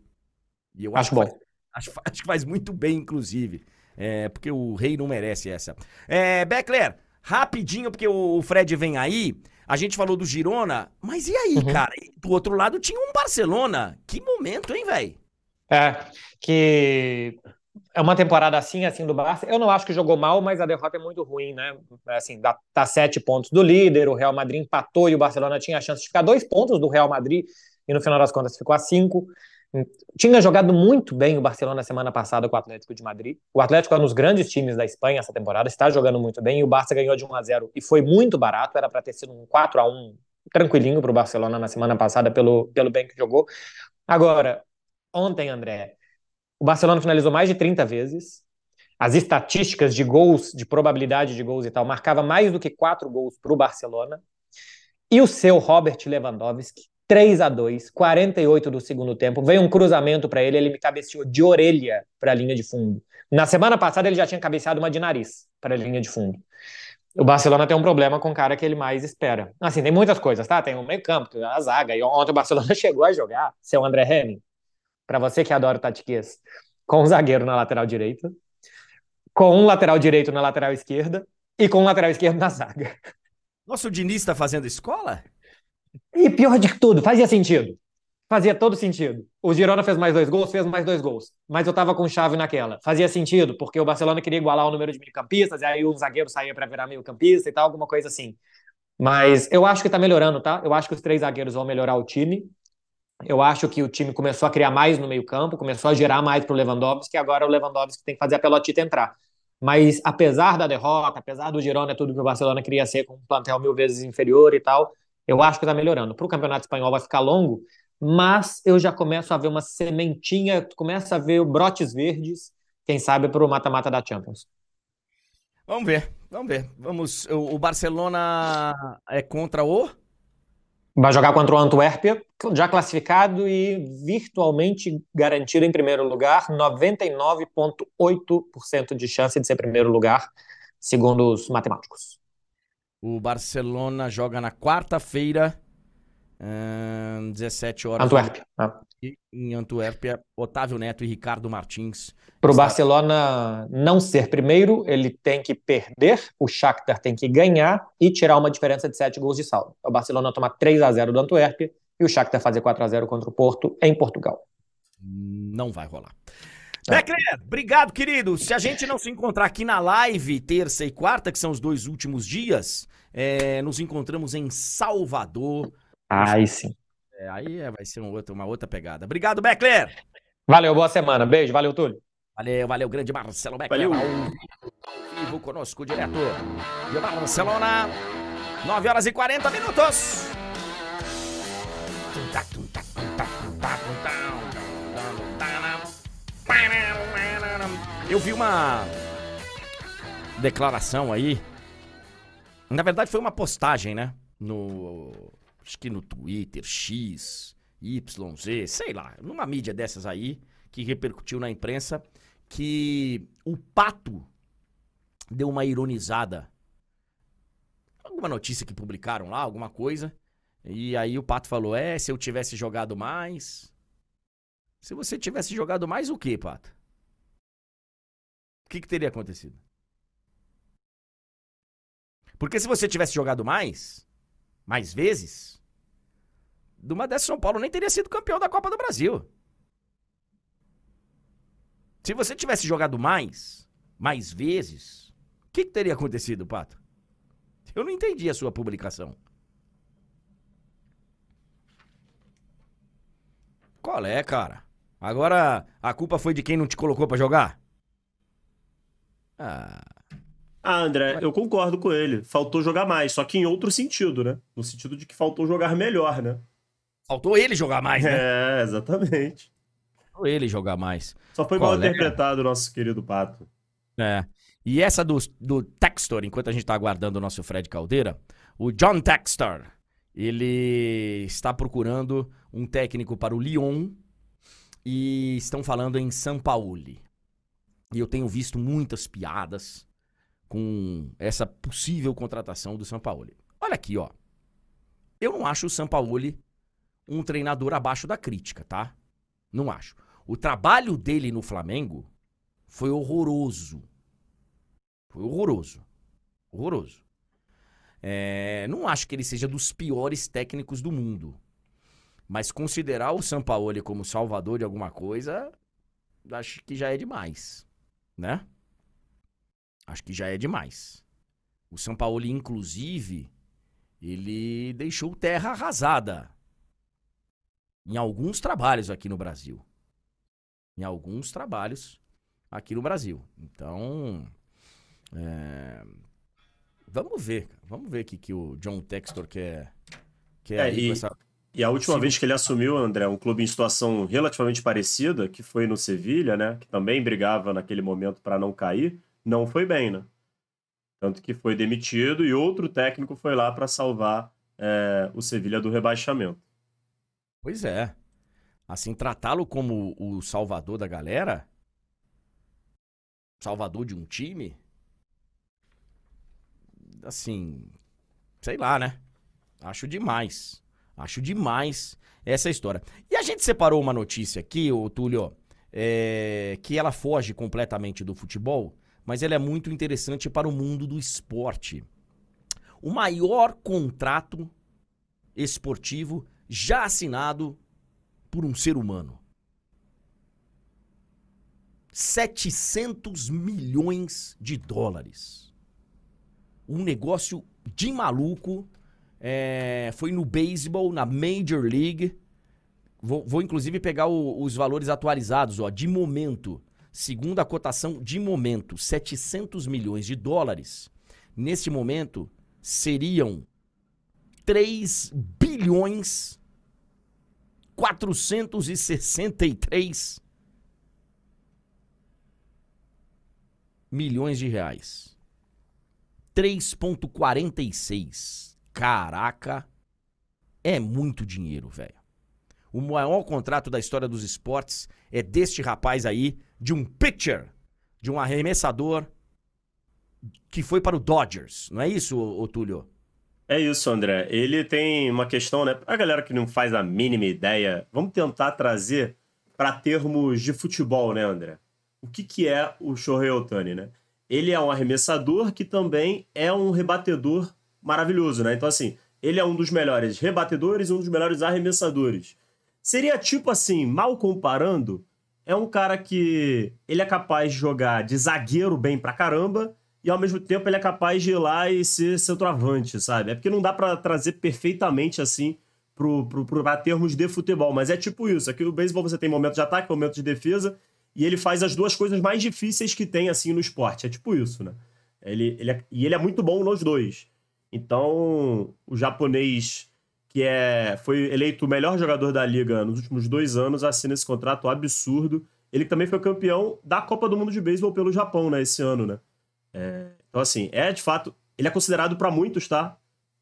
E eu acho, acho bom. Faz, acho, acho, que faz muito bem, inclusive. É, porque o rei não merece essa. É, Beckler, rapidinho, porque o Fred vem aí. A gente falou do Girona, mas e aí, uhum. cara? Do outro lado tinha um Barcelona. Que momento, hein, velho? É, que é uma temporada assim, assim do Barça. Eu não acho que jogou mal, mas a derrota é muito ruim, né? Assim, dá, tá sete pontos do líder, o Real Madrid empatou e o Barcelona tinha a chance de ficar dois pontos do Real Madrid e no final das contas ficou a cinco. Tinha jogado muito bem o Barcelona semana passada com o Atlético de Madrid. O Atlético é um dos grandes times da Espanha essa temporada, está jogando muito bem e o Barça ganhou de 1 a 0 e foi muito barato, era para ter sido um 4 a 1 tranquilinho para o Barcelona na semana passada pelo, pelo bem que jogou. Agora, ontem, André, o Barcelona finalizou mais de 30 vezes. As estatísticas de gols, de probabilidade de gols e tal, marcava mais do que quatro gols para o Barcelona. E o seu Robert Lewandowski, 3 a 2 48 do segundo tempo. Veio um cruzamento para ele, ele me cabeceou de orelha para a linha de fundo. Na semana passada ele já tinha cabeceado uma de nariz para a linha de fundo. O Barcelona tem um problema com o cara que ele mais espera. Assim, tem muitas coisas, tá? Tem o meio-campo, a zaga. E ontem o Barcelona chegou a jogar, seu André Henning, para você que adora o tatiquês, com um zagueiro na lateral direita, com um lateral direito na lateral esquerda e com um lateral esquerdo na zaga. Nossa, o Diniz está fazendo escola? E pior de tudo, fazia sentido. Fazia todo sentido. O Girona fez mais dois gols, fez mais dois gols. Mas eu tava com chave naquela. Fazia sentido, porque o Barcelona queria igualar o número de meio-campistas, e aí o zagueiro saía para virar meio-campista e tal, alguma coisa assim. Mas eu acho que tá melhorando, tá? Eu acho que os três zagueiros vão melhorar o time. Eu acho que o time começou a criar mais no meio-campo, começou a gerar mais para o Lewandowski, e agora o Lewandowski tem que fazer a pelotita entrar. Mas apesar da derrota, apesar do Girona, tudo que o Barcelona queria ser com um plantel mil vezes inferior e tal, eu acho que está melhorando. Para o Campeonato Espanhol vai ficar longo, mas eu já começo a ver uma sementinha, começa a ver brotes verdes, quem sabe para o mata-mata da Champions. Vamos ver, vamos ver. Vamos. O Barcelona é contra o Vai jogar contra o Antuérpia, já classificado e virtualmente garantido em primeiro lugar, 99,8% de chance de ser primeiro lugar, segundo os matemáticos. O Barcelona joga na quarta-feira, 17 horas. Antuérpia. Ah. Em Antuérpia, Otávio Neto e Ricardo Martins. Para o está... Barcelona não ser primeiro, ele tem que perder, o Shakhtar tem que ganhar e tirar uma diferença de 7 gols de saldo. O Barcelona toma 3 a 0 do Antuérpia e o Shakhtar fazer 4 a 0 contra o Porto em Portugal. Não vai rolar. É. Beckler, obrigado, querido. Se a gente não se encontrar aqui na live, terça e quarta, que são os dois últimos dias, é, nos encontramos em Salvador Aí sim. É, aí é, vai ser um outro, uma outra pegada. Obrigado, Beckler! Valeu, boa semana. Beijo, valeu, Túlio. Valeu, valeu, grande Marcelo Becker. Valeu. Ao vivo conosco, direto de Barcelona. 9 horas e 40 minutos. Eu vi uma declaração aí. Na verdade, foi uma postagem, né? No. Acho que no Twitter, X, YZ, sei lá, numa mídia dessas aí, que repercutiu na imprensa, que o Pato deu uma ironizada. Alguma notícia que publicaram lá, alguma coisa. E aí o Pato falou: É, se eu tivesse jogado mais. Se você tivesse jogado mais, o quê, Pato? O que, que teria acontecido? Porque se você tivesse jogado mais, mais vezes, de uma dessas São Paulo nem teria sido campeão da Copa do Brasil. Se você tivesse jogado mais, mais vezes, o que, que teria acontecido, Pato? Eu não entendi a sua publicação. Qual é, cara? Agora a culpa foi de quem não te colocou pra jogar? Ah, Ah, André, eu concordo com ele. Faltou jogar mais, só que em outro sentido, né? No sentido de que faltou jogar melhor, né? Faltou ele jogar mais, né? É, exatamente. Faltou ele jogar mais. Só foi mal Colega. interpretado o nosso querido Pato. É. E essa do, do Textor, enquanto a gente tá aguardando o nosso Fred Caldeira, o John Textor, ele está procurando um técnico para o Lyon e estão falando em São Paulo. E eu tenho visto muitas piadas com essa possível contratação do São Paulo. Olha aqui, ó. Eu não acho o São Paulo um treinador abaixo da crítica, tá? Não acho. O trabalho dele no Flamengo foi horroroso. Foi horroroso. Horroroso. É, não acho que ele seja dos piores técnicos do mundo. Mas considerar o Sampaoli como salvador de alguma coisa, acho que já é demais. Né? Acho que já é demais. O Sampaoli, inclusive, ele deixou terra arrasada. Em alguns trabalhos aqui no Brasil. Em alguns trabalhos aqui no Brasil. Então, é, vamos ver, cara. vamos ver o que, que o John Textor quer, quer É, e- essa... E a última Sim. vez que ele assumiu, André, um clube em situação relativamente parecida, que foi no Sevilha, né? Que também brigava naquele momento para não cair, não foi bem, né? Tanto que foi demitido e outro técnico foi lá para salvar é, o Sevilha do rebaixamento. Pois é. Assim, tratá-lo como o salvador da galera, salvador de um time, assim, sei lá, né? Acho demais. Acho demais essa história. E a gente separou uma notícia aqui, ô Túlio, é, que ela foge completamente do futebol, mas ela é muito interessante para o mundo do esporte. O maior contrato esportivo já assinado por um ser humano. 700 milhões de dólares. Um negócio de maluco. É, foi no beisebol, na Major League. Vou, vou inclusive pegar o- os valores atualizados, ó, de momento. Segundo a cotação de momento, 700 milhões de dólares. Nesse momento, seriam 3 bilhões 463 milhões de reais. 3.46. Caraca, é muito dinheiro, velho. O maior contrato da história dos esportes é deste rapaz aí, de um pitcher, de um arremessador que foi para o Dodgers. Não é isso, ô, ô Túlio? É isso, André. Ele tem uma questão, né? A galera que não faz a mínima ideia, vamos tentar trazer para termos de futebol, né, André? O que, que é o Shohei Ohtani, né? Ele é um arremessador que também é um rebatedor maravilhoso, né? Então, assim, ele é um dos melhores rebatedores e um dos melhores arremessadores. Seria tipo assim, mal comparando, é um cara que ele é capaz de jogar de zagueiro bem pra caramba e ao mesmo tempo ele é capaz de ir lá e ser centroavante, sabe? É porque não dá pra trazer perfeitamente assim pra termos de futebol, mas é tipo isso. Aqui no beisebol você tem momentos de ataque, momentos de defesa, e ele faz as duas coisas mais difíceis que tem, assim, no esporte. É tipo isso, né? Ele, ele é, e ele é muito bom nos dois. Então, o japonês, que é, foi eleito o melhor jogador da liga nos últimos dois anos, assina esse contrato absurdo. Ele também foi campeão da Copa do Mundo de Beisebol pelo Japão, né, esse ano, né? É, então, assim, é de fato. Ele é considerado para muitos, tá?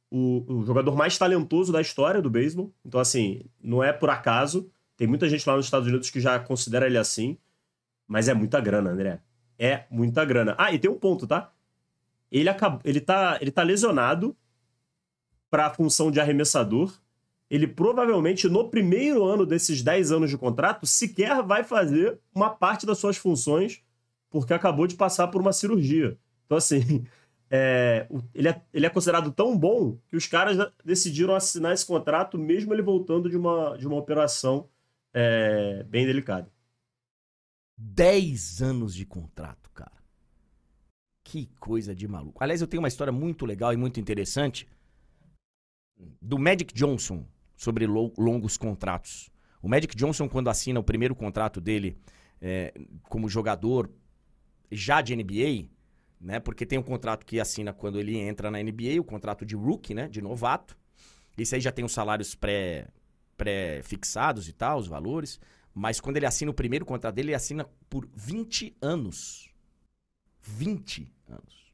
O, o, jogador mais talentoso da história do beisebol. Então, assim, não é por acaso. Tem muita gente lá nos Estados Unidos que já considera ele assim. Mas é muita grana, André. É muita grana. Ah, e tem um ponto, tá? Ele, acabou, ele, tá, ele tá lesionado para a função de arremessador. Ele provavelmente, no primeiro ano desses 10 anos de contrato, sequer vai fazer uma parte das suas funções, porque acabou de passar por uma cirurgia. Então, assim, é, ele, é, ele é considerado tão bom que os caras decidiram assinar esse contrato, mesmo ele voltando de uma, de uma operação é, bem delicada. 10 anos de contrato, cara. Que coisa de maluco. Aliás, eu tenho uma história muito legal e muito interessante do Magic Johnson sobre longos contratos. O Magic Johnson, quando assina o primeiro contrato dele é, como jogador já de NBA, né? Porque tem um contrato que assina quando ele entra na NBA, o contrato de rookie, né? De novato. Esse aí já tem os salários pré, pré-fixados e tal, os valores. Mas quando ele assina o primeiro contrato dele, ele assina por 20 anos. 20 anos.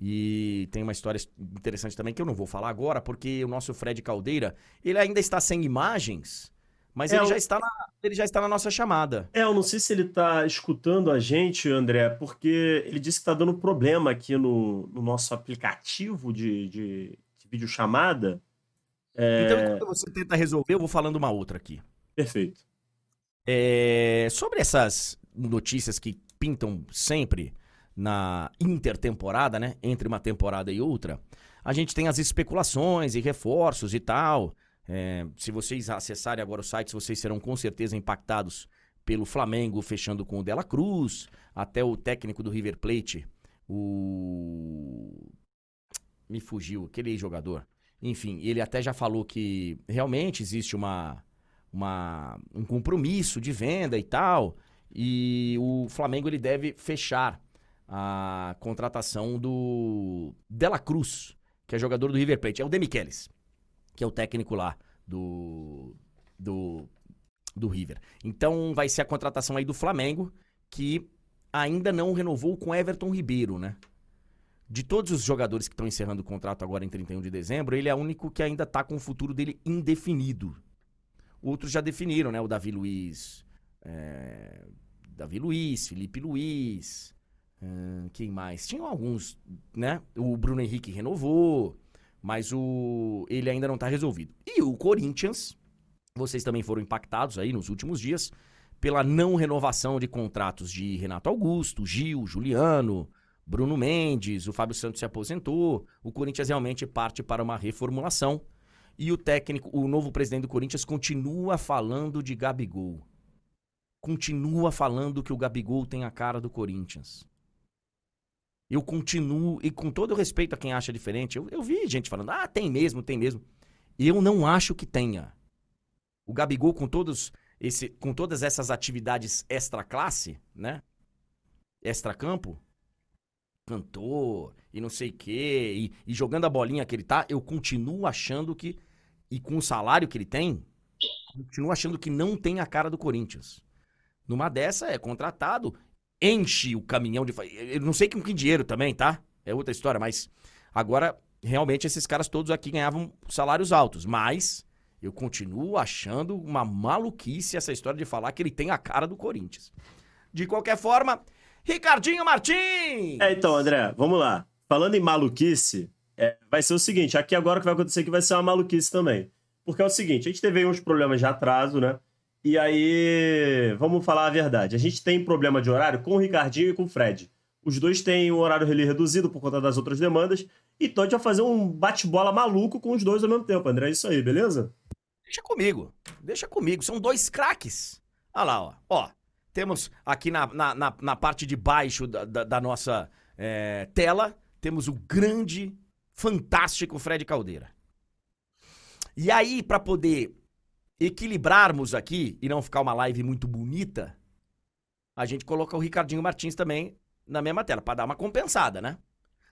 E tem uma história interessante também que eu não vou falar agora, porque o nosso Fred Caldeira, ele ainda está sem imagens, mas é, ele, já está na, ele já está na nossa chamada. É, eu não sei se ele está escutando a gente, André, porque ele disse que está dando problema aqui no, no nosso aplicativo de, de, de videochamada. É... Então, enquanto você tenta resolver, eu vou falando uma outra aqui. Perfeito. É, sobre essas notícias que pintam sempre na intertemporada, né? Entre uma temporada e outra, a gente tem as especulações e reforços e tal. É, se vocês acessarem agora o site, vocês serão com certeza impactados pelo Flamengo fechando com o Dela Cruz, até o técnico do River Plate, o. Me fugiu, aquele jogador. Enfim, ele até já falou que realmente existe uma uma, um compromisso de venda e tal. E o Flamengo ele deve fechar a contratação do Dela Cruz, que é jogador do River Plate. É o Demichelis, que é o técnico lá do, do, do River. Então vai ser a contratação aí do Flamengo, que ainda não renovou com Everton Ribeiro, né? De todos os jogadores que estão encerrando o contrato agora em 31 de dezembro, ele é o único que ainda está com o futuro dele indefinido. Outros já definiram, né? O Davi Luiz. É... Davi Luiz, Felipe Luiz. Hum, quem mais? Tinham alguns, né? O Bruno Henrique renovou, mas o ele ainda não está resolvido. E o Corinthians, vocês também foram impactados aí nos últimos dias pela não renovação de contratos de Renato Augusto, Gil, Juliano, Bruno Mendes, o Fábio Santos se aposentou. O Corinthians realmente parte para uma reformulação. E o técnico, o novo presidente do Corinthians, continua falando de Gabigol. Continua falando que o Gabigol tem a cara do Corinthians. Eu continuo, e com todo respeito a quem acha diferente, eu, eu vi gente falando, ah, tem mesmo, tem mesmo. Eu não acho que tenha. O Gabigol, com todos esse, com todas essas atividades extra classe, né? Extra campo, cantor e não sei o quê, e, e, jogando a bolinha que ele tá, eu continuo achando que, e com o salário que ele tem, continuo achando que não tem a cara do Corinthians. Numa dessa é contratado, enche o caminhão de. Eu não sei com que dinheiro também, tá? É outra história, mas agora realmente esses caras todos aqui ganhavam salários altos, mas eu continuo achando uma maluquice essa história de falar que ele tem a cara do Corinthians. De qualquer forma, Ricardinho Martins! É, então, André, vamos lá. Falando em maluquice, é, vai ser o seguinte: aqui agora o que vai acontecer aqui vai ser uma maluquice também. Porque é o seguinte, a gente teve uns problemas de atraso, né? E aí, vamos falar a verdade. A gente tem problema de horário com o Ricardinho e com o Fred. Os dois têm o horário reduzido por conta das outras demandas. Então a gente vai fazer um bate-bola maluco com os dois ao mesmo tempo, André. É isso aí, beleza? Deixa comigo. Deixa comigo. São dois craques. Olha lá, ó. Ó, temos aqui na, na, na, na parte de baixo da, da, da nossa é, tela, temos o grande, fantástico Fred Caldeira. E aí, para poder equilibrarmos aqui e não ficar uma live muito bonita, a gente coloca o Ricardinho Martins também na mesma tela, para dar uma compensada, né?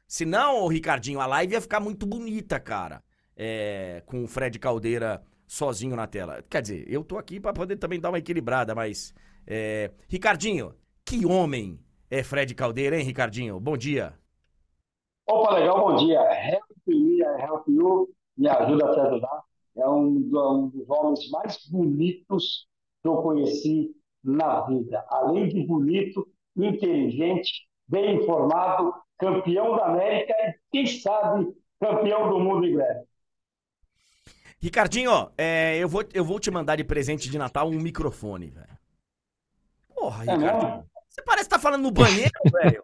Senão, o Ricardinho, a live ia ficar muito bonita, cara. É, com o Fred Caldeira sozinho na tela. Quer dizer, eu tô aqui para poder também dar uma equilibrada, mas. É... Ricardinho, que homem é Fred Caldeira, hein, Ricardinho? Bom dia. Opa, legal, bom dia. Help me, help you, me ajuda a te ajudar. É um, um dos homens mais bonitos que eu conheci na vida. Além de bonito, inteligente, bem informado, campeão da América e, quem sabe, campeão do mundo em breve. Ricardinho, é, eu, vou, eu vou te mandar de presente de Natal um microfone, velho. Porra, é Ricardinho. Mesmo? Você parece estar tá falando no banheiro, velho.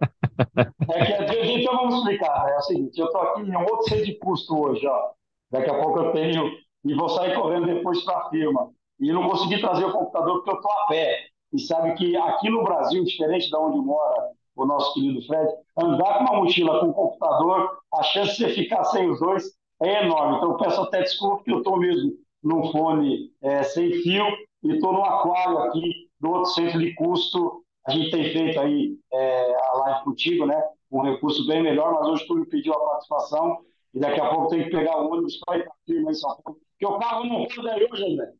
É que a gente, então vamos explicar. Né? É o seguinte, eu estou aqui em um outro centro de custo hoje, ó. Daqui a pouco eu tenho e vou sair correndo depois para a firma. E não consegui trazer o computador porque eu estou a pé. E sabe que aqui no Brasil, diferente de onde mora o nosso querido Fred, andar com uma mochila com um computador, a chance de você ficar sem os dois é enorme. Então eu peço até desculpa porque eu estou mesmo num fone é, sem fio e estou no aquário aqui do outro centro de custo. A gente tem feito aí é, a live contigo, né? Um recurso bem melhor, mas hoje tu me pediu a participação e daqui a pouco tem que pegar o ônibus para ir para a firma em São Paulo, porque o carro não roda aí hoje, André.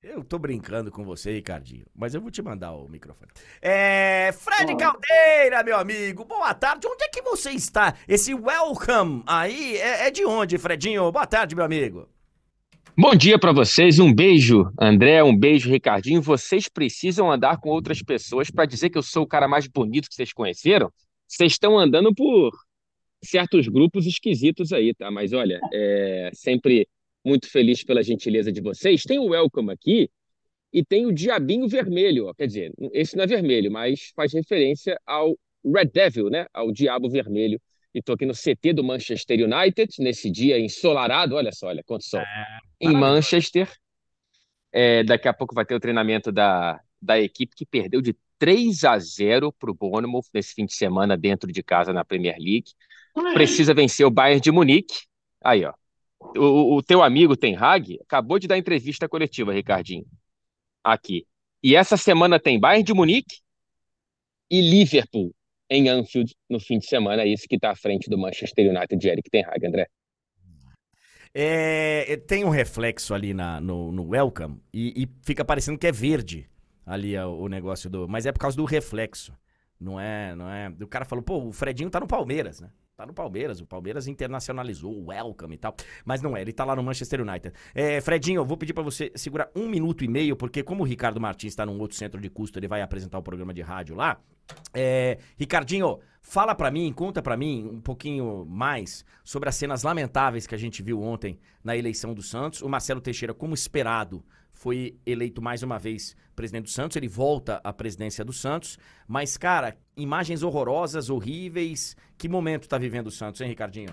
Eu tô brincando com você, Ricardinho, mas eu vou te mandar o microfone. É. Fred Caldeira, meu amigo, boa tarde. Onde é que você está? Esse welcome aí é, é de onde, Fredinho? Boa tarde, meu amigo. Bom dia para vocês, um beijo, André, um beijo, Ricardinho. Vocês precisam andar com outras pessoas para dizer que eu sou o cara mais bonito que vocês conheceram? Vocês estão andando por certos grupos esquisitos aí, tá? Mas olha, é sempre muito feliz pela gentileza de vocês. Tem o welcome aqui e tem o diabinho vermelho, ó. quer dizer, esse não é vermelho, mas faz referência ao Red Devil, né? Ao diabo vermelho. E estou aqui no CT do Manchester United, nesse dia ensolarado, olha só, olha quanto sol. É, em Manchester. É, daqui a pouco vai ter o treinamento da, da equipe que perdeu de 3 a 0 para o Bournemouth nesse fim de semana dentro de casa na Premier League. Precisa vencer o Bayern de Munique. Aí, ó. O, o teu amigo Ten Hag acabou de dar entrevista coletiva, Ricardinho. Aqui. E essa semana tem Bayern de Munique e Liverpool em Anfield no fim de semana. É isso que está à frente do Manchester United de Eric Ten Hag, André. É, tem um reflexo ali na, no, no Welcome e, e, fica parecendo que é verde ali o, o negócio do. Mas é por causa do reflexo. Não é, não é. O cara falou, pô, o Fredinho tá no Palmeiras, né? Tá no Palmeiras, o Palmeiras internacionalizou o welcome e tal. Mas não é, ele tá lá no Manchester United. É, Fredinho, eu vou pedir para você segurar um minuto e meio, porque como o Ricardo Martins está num outro centro de custo, ele vai apresentar o programa de rádio lá. É, Ricardinho, fala para mim, conta para mim um pouquinho mais sobre as cenas lamentáveis que a gente viu ontem na eleição do Santos. O Marcelo Teixeira, como esperado, foi eleito mais uma vez presidente do Santos, ele volta à presidência do Santos, mas, cara, imagens horrorosas, horríveis. Que momento tá vivendo o Santos, hein, Ricardinho?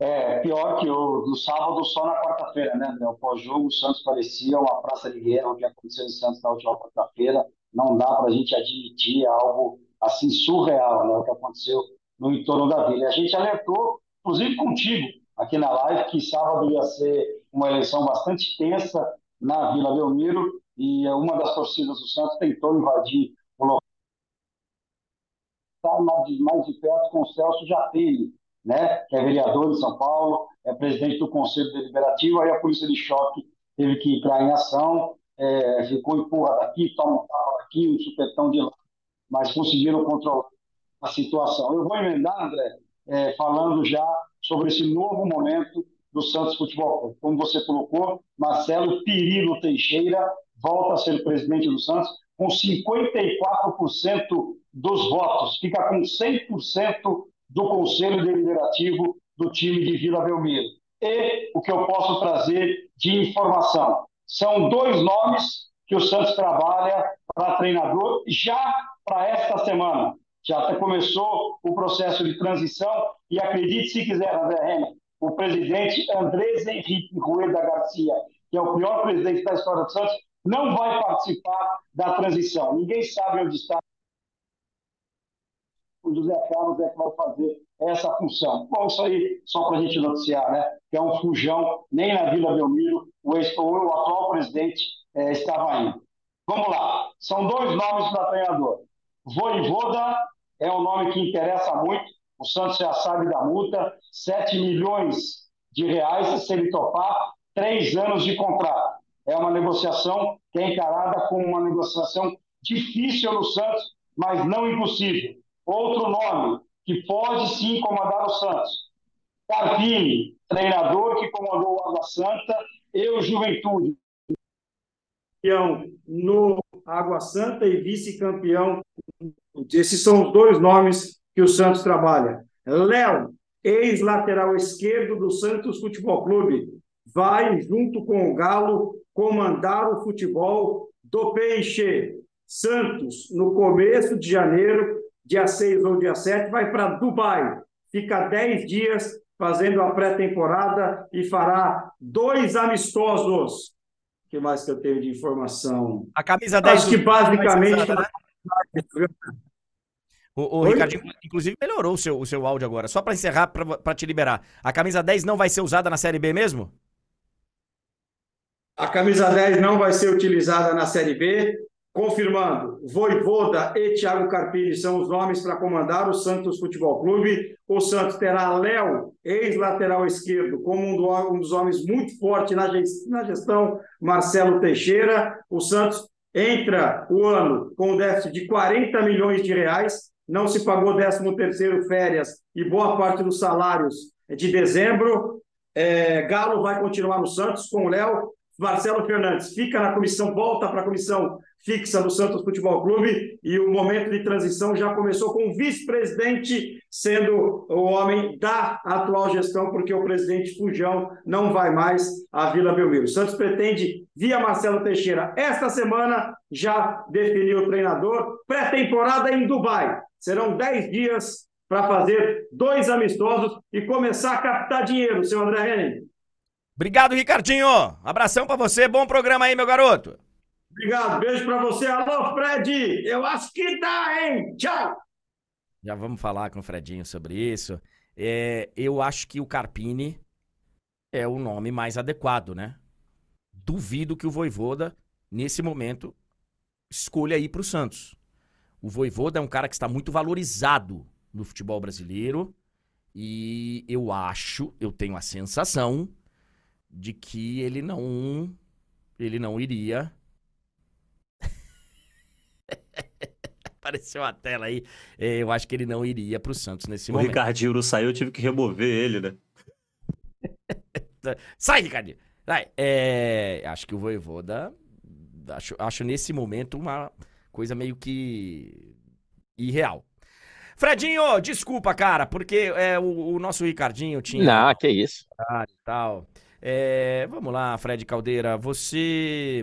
É, pior que o do sábado só na quarta-feira, né, O pós-jogo, o Santos parecia uma praça de guerra, o que aconteceu em Santos na última quarta-feira. Não dá para a gente admitir algo assim surreal, né, o que aconteceu no entorno da Vila. A gente alertou, inclusive contigo, aqui na live, que sábado ia ser uma eleição bastante tensa, na Vila Belmiro e uma das torcidas do Santos tentou invadir o local mais de perto com o Celso Jatelli, né, que é vereador de São Paulo, é presidente do Conselho Deliberativo, aí a polícia de choque teve que entrar em ação, é, ficou empurra daqui, toma um tapa daqui, um supetão de lá, mas conseguiram controlar a situação. Eu vou emendar, André, é, falando já sobre esse novo momento do Santos Futebol Como você colocou, Marcelo Pirilo Teixeira volta a ser presidente do Santos com 54% dos votos, fica com 100% do conselho deliberativo do time de Vila Belmiro. E o que eu posso trazer de informação? São dois nomes que o Santos trabalha para treinador já para esta semana. Já até começou o processo de transição e acredite se quiser, André Henrique, o presidente Andrés Henrique Rueda Garcia, que é o pior presidente da história do Santos, não vai participar da transição. Ninguém sabe onde está o José Carlos é que vai fazer essa função. Bom, isso aí só para a gente noticiar, né? Que é um fujão, nem na Vila Belmiro o, ex, o atual presidente é, estava indo. Vamos lá. São dois nomes para treinador. Voivoda é um nome que interessa muito. O Santos já sabe da multa, 7 milhões de reais se ele topar, três anos de contrato. É uma negociação que é encarada como uma negociação difícil no Santos, mas não impossível. Outro nome que pode sim comandar o Santos. Carpini, treinador que comandou o Água Santa e o Juventude. Campeão no Água Santa e vice-campeão. Esses são os dois nomes que o Santos trabalha. Léo, ex-lateral esquerdo do Santos Futebol Clube, vai, junto com o Galo, comandar o futebol do Peixe. Santos, no começo de janeiro, dia 6 ou dia 7, vai para Dubai. Fica 10 dias fazendo a pré-temporada e fará dois amistosos. O que mais que eu tenho de informação? A camisa 10 Acho que basicamente. O, o Oi? Ricardinho, inclusive, melhorou o seu, o seu áudio agora. Só para encerrar, para te liberar. A camisa 10 não vai ser usada na Série B mesmo? A camisa 10 não vai ser utilizada na Série B. Confirmando, Voivoda e Thiago Carpini são os nomes para comandar o Santos Futebol Clube. O Santos terá Léo, ex-lateral esquerdo, como um, do- um dos homens muito forte na na gestão, Marcelo Teixeira. O Santos entra o ano com um déficit de 40 milhões de reais. Não se pagou 13º férias e boa parte dos salários de dezembro. É, Galo vai continuar no Santos com o Léo. Marcelo Fernandes fica na comissão, volta para a comissão fixa do Santos Futebol Clube e o momento de transição já começou com o vice-presidente sendo o homem da atual gestão, porque o presidente Fujão não vai mais à Vila Belmiro. O Santos pretende, via Marcelo Teixeira, esta semana já definiu o treinador, pré-temporada em Dubai. Serão 10 dias para fazer dois amistosos e começar a captar dinheiro, seu André Henning. Obrigado, Ricardinho. Abração para você. Bom programa aí, meu garoto. Obrigado, beijo para você. Alô, Fred, eu acho que dá, hein? Tchau! Já vamos falar com o Fredinho sobre isso. É, eu acho que o Carpini é o nome mais adequado, né? Duvido que o Voivoda, nesse momento, escolha ir para o Santos. O Voivoda é um cara que está muito valorizado no futebol brasileiro e eu acho, eu tenho a sensação de que ele não ele não iria Apareceu a tela aí. É, eu acho que ele não iria pro Santos nesse O momento. Ricardinho não saiu, eu tive que remover ele, né? Sai, Ricardinho! Vai. É, acho que o Voivoda. Acho, acho nesse momento uma coisa meio que irreal. Fredinho, desculpa, cara, porque é, o, o nosso Ricardinho tinha Não, que isso. e tal. É, vamos lá, Fred Caldeira, você.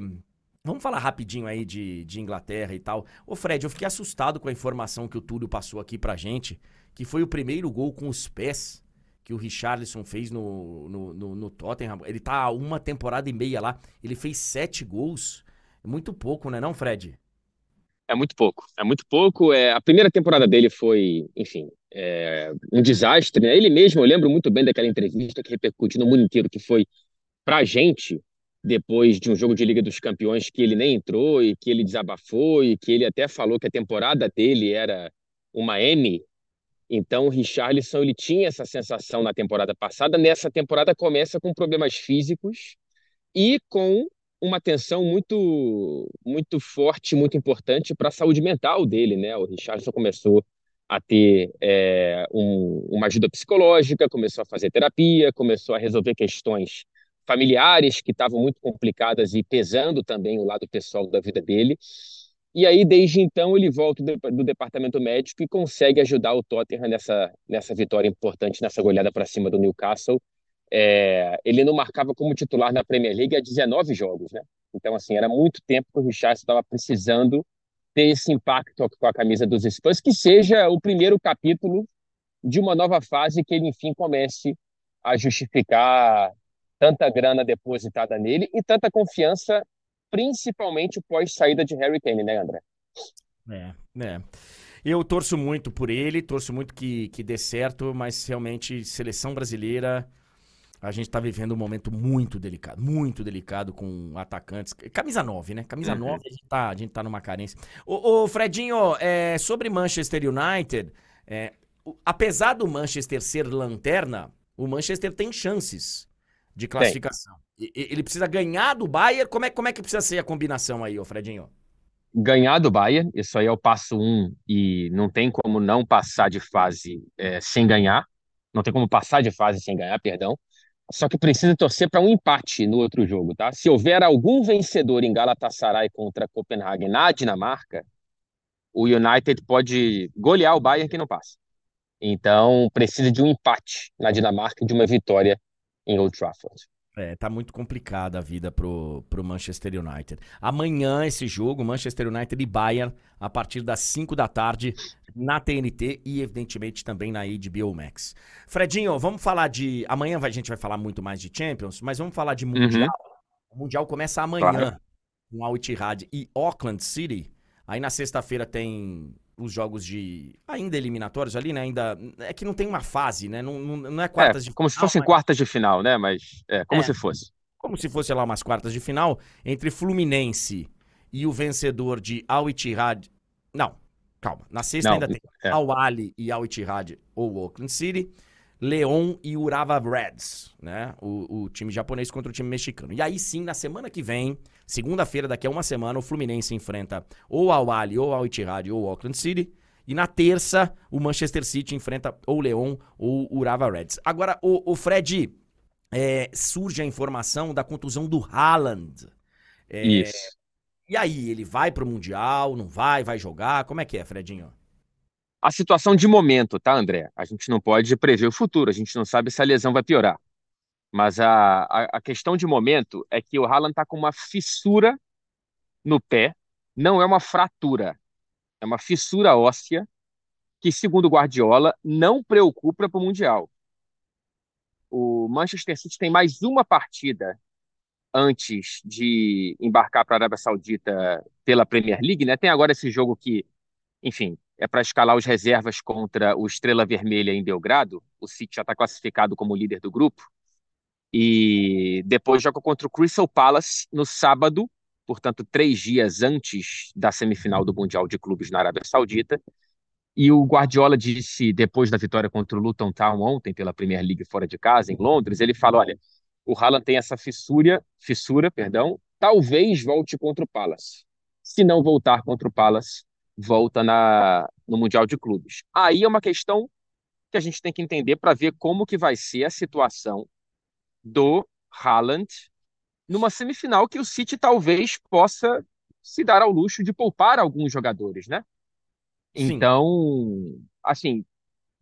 Vamos falar rapidinho aí de, de Inglaterra e tal. Ô, Fred, eu fiquei assustado com a informação que o Túlio passou aqui pra gente, que foi o primeiro gol com os pés que o Richarlison fez no, no, no, no Tottenham. Ele tá uma temporada e meia lá. Ele fez sete gols. Muito pouco, né, não, Fred? É muito pouco. É muito pouco. É, a primeira temporada dele foi, enfim, é, um desastre. Né? Ele mesmo, eu lembro muito bem daquela entrevista que repercutiu no mundo inteiro, que foi pra gente, depois de um jogo de Liga dos Campeões, que ele nem entrou e que ele desabafou e que ele até falou que a temporada dele era uma M. Então, o Richarlison ele tinha essa sensação na temporada passada. Nessa temporada começa com problemas físicos e com uma tensão muito muito forte, muito importante para a saúde mental dele, né? O Richardson começou a ter é, um, uma ajuda psicológica, começou a fazer terapia, começou a resolver questões familiares que estavam muito complicadas e pesando também o lado pessoal da vida dele. E aí, desde então, ele volta do departamento médico e consegue ajudar o Tottenham nessa, nessa vitória importante, nessa goleada para cima do Newcastle. É, ele não marcava como titular na Premier League há 19 jogos, né? Então, assim, era muito tempo que o Richardson estava precisando ter esse impacto com a camisa dos Spurs, que seja o primeiro capítulo de uma nova fase que ele, enfim, comece a justificar tanta grana depositada nele e tanta confiança, principalmente pós saída de Harry Kane, né, André? É, é. Eu torço muito por ele, torço muito que, que dê certo, mas realmente, seleção brasileira, a gente tá vivendo um momento muito delicado, muito delicado com atacantes. Camisa 9, né? Camisa Uhum. 9, a gente, tá, a gente tá numa carência. Ô, ô, Fredinho, é, sobre Manchester United, é, o- apesar do Manchester ser lanterna, o Manchester tem chances de classificação. E- e- Ele precisa ganhar do Bayern. Como é, como é que precisa ser a combinação aí, ô Fredinho? ganhar do Bayern, isso aí é o passo um e não tem como não passar de fase é, sem ganhar, não tem como passar de fase sem ganhar, perdão. Só que precisa torcer para um empate no outro jogo, tá? Se houver algum vencedor em Galatasaray contra Copenhague na Dinamarca, o United pode golear o Bayern que não passa. Então precisa de um empate na Dinamarca e de uma vitória em Old Trafford. É, tá muito complicada a vida pro, pro Manchester United. Amanhã esse jogo, Manchester United e Bayern, a partir das 5 da tarde, na TNT e evidentemente também na HBO Max. Fredinho, vamos falar de... Amanhã a gente vai falar muito mais de Champions, mas vamos falar de Mundial. O Mundial começa amanhã Claro. com Al Ittihad e Auckland City. Aí na sexta-feira tem os jogos de... Ainda eliminatórios ali, né? Ainda... É que não tem uma fase, né? Não, não, não é quartas É, de como se final, fossem mas- quartas de final, né? Mas é, como É. se fosse. como se fosse lá umas quartas de final, entre Fluminense e o vencedor de Al Ittihad. Não, calma. Na sexta Não, ainda tem é. Al Ali e Al Ittihad ou Auckland City, Leon e Urawa Reds, né? O, o time japonês contra o time mexicano. E aí sim, na semana que vem, segunda-feira, daqui a uma semana, o Fluminense enfrenta ou Al Ali, ou Al Ittihad, ou Auckland City. E na terça, o Manchester City enfrenta ou Leon ou Urawa Reds. Agora, o, o Fred, é, surge a informação da contusão do Haaland. É, Isso. E aí, ele vai pro Mundial, não vai, vai jogar? Como é que é, Fredinho? A situação de momento, tá, André? A gente não pode prever o futuro, a gente não sabe se a lesão vai piorar. Mas a, a, a questão de momento é que o Haaland tá com uma fissura no pé, não é uma fratura, é uma fissura óssea que, segundo o Guardiola, não preocupa para o Mundial. O Manchester City tem mais uma partida antes de embarcar para a Arábia Saudita pela Premier League, né? Tem agora esse jogo que, enfim, é para escalar os reservas contra o Estrela Vermelha em Belgrado. O City já está classificado como líder do grupo. E depois joga contra o Crystal Palace no sábado, portanto, três dias antes da semifinal do Mundial de Clubes na Arábia Saudita. E o Guardiola disse, depois da vitória contra o Luton Town ontem pela Premier League fora de casa, em Londres, ele falou: olha, o Haaland tem essa fissura, fissura, perdão, talvez volte contra o Palace. Se não voltar contra o Palace, volta na, no Mundial de Clubes. Aí é uma questão que a gente tem que entender para ver como que vai ser a situação do Haaland numa semifinal que o City talvez possa se dar ao luxo de poupar alguns jogadores, né? Sim. Então, assim,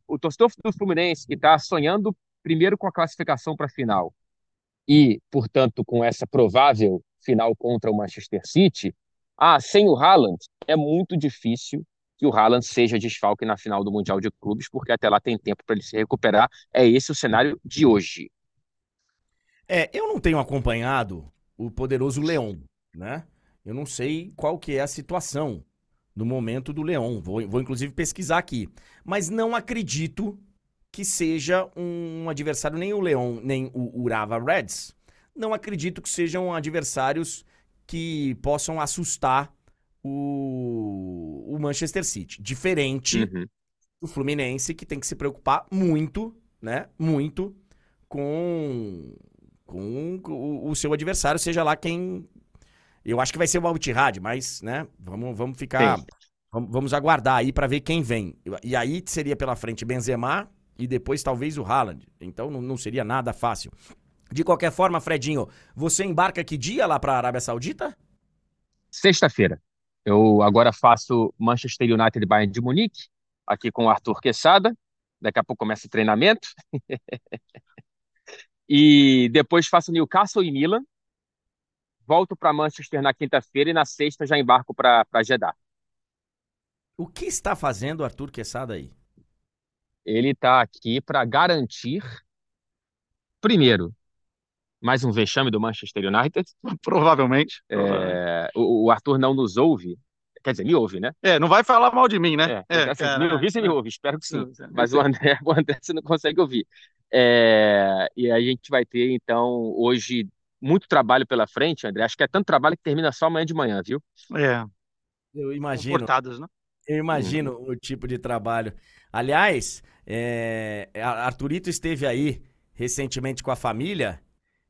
o torcedor do Fluminense que está sonhando primeiro com a classificação para a final e, portanto, com essa provável final contra o Manchester City, ah, sem o Haaland, é muito difícil que o Haaland seja desfalque na final do Mundial de Clubes, porque até lá tem tempo para ele se recuperar. É esse o cenário de hoje. É, eu não tenho acompanhado o poderoso Leão, né? Eu não sei qual que é a situação no momento do Leão. Vou, vou inclusive pesquisar aqui. Mas não acredito que seja um adversário, nem o Leão, nem o Urawa Reds. Não acredito que sejam adversários que possam assustar o, o Manchester City. Diferente Uhum. do Fluminense, que tem que se preocupar muito, né? Muito com, com o, o seu adversário, seja lá quem. Eu acho que vai ser o Al-Ittihad, mas, né? Vamos, vamos ficar. Sim. Vamos, vamos aguardar aí pra ver quem vem. E aí seria pela frente Benzema e depois talvez o Haaland. Então não, não seria nada fácil. De qualquer forma, Fredinho, você embarca que dia lá pra Arábia Saudita? Sexta-feira. Eu agora faço Manchester United Bayern de Munique, aqui com o Arthur Quesada. Daqui a pouco começa o treinamento. e depois faço Newcastle e Milan. Volto para Manchester na quinta-feira e na sexta já embarco para Jeddah. O que está fazendo o Arthur Quesada aí? Ele está aqui para garantir, primeiro, mais um vexame do Manchester United. Provavelmente. É, o, o Arthur não nos ouve, quer dizer, me ouve, né? É, não vai falar mal de mim, né? É, assim, me ouvir, você me ouve, espero que sim. Mas o André, o André você não consegue ouvir. É, e a gente vai ter, então, hoje muito trabalho pela frente, André. Acho que é tanto trabalho que termina só amanhã de manhã, viu? É. Eu imagino. Comportadas, né? Eu imagino uhum. o tipo de trabalho. Aliás, é, Arthurito esteve aí recentemente com a família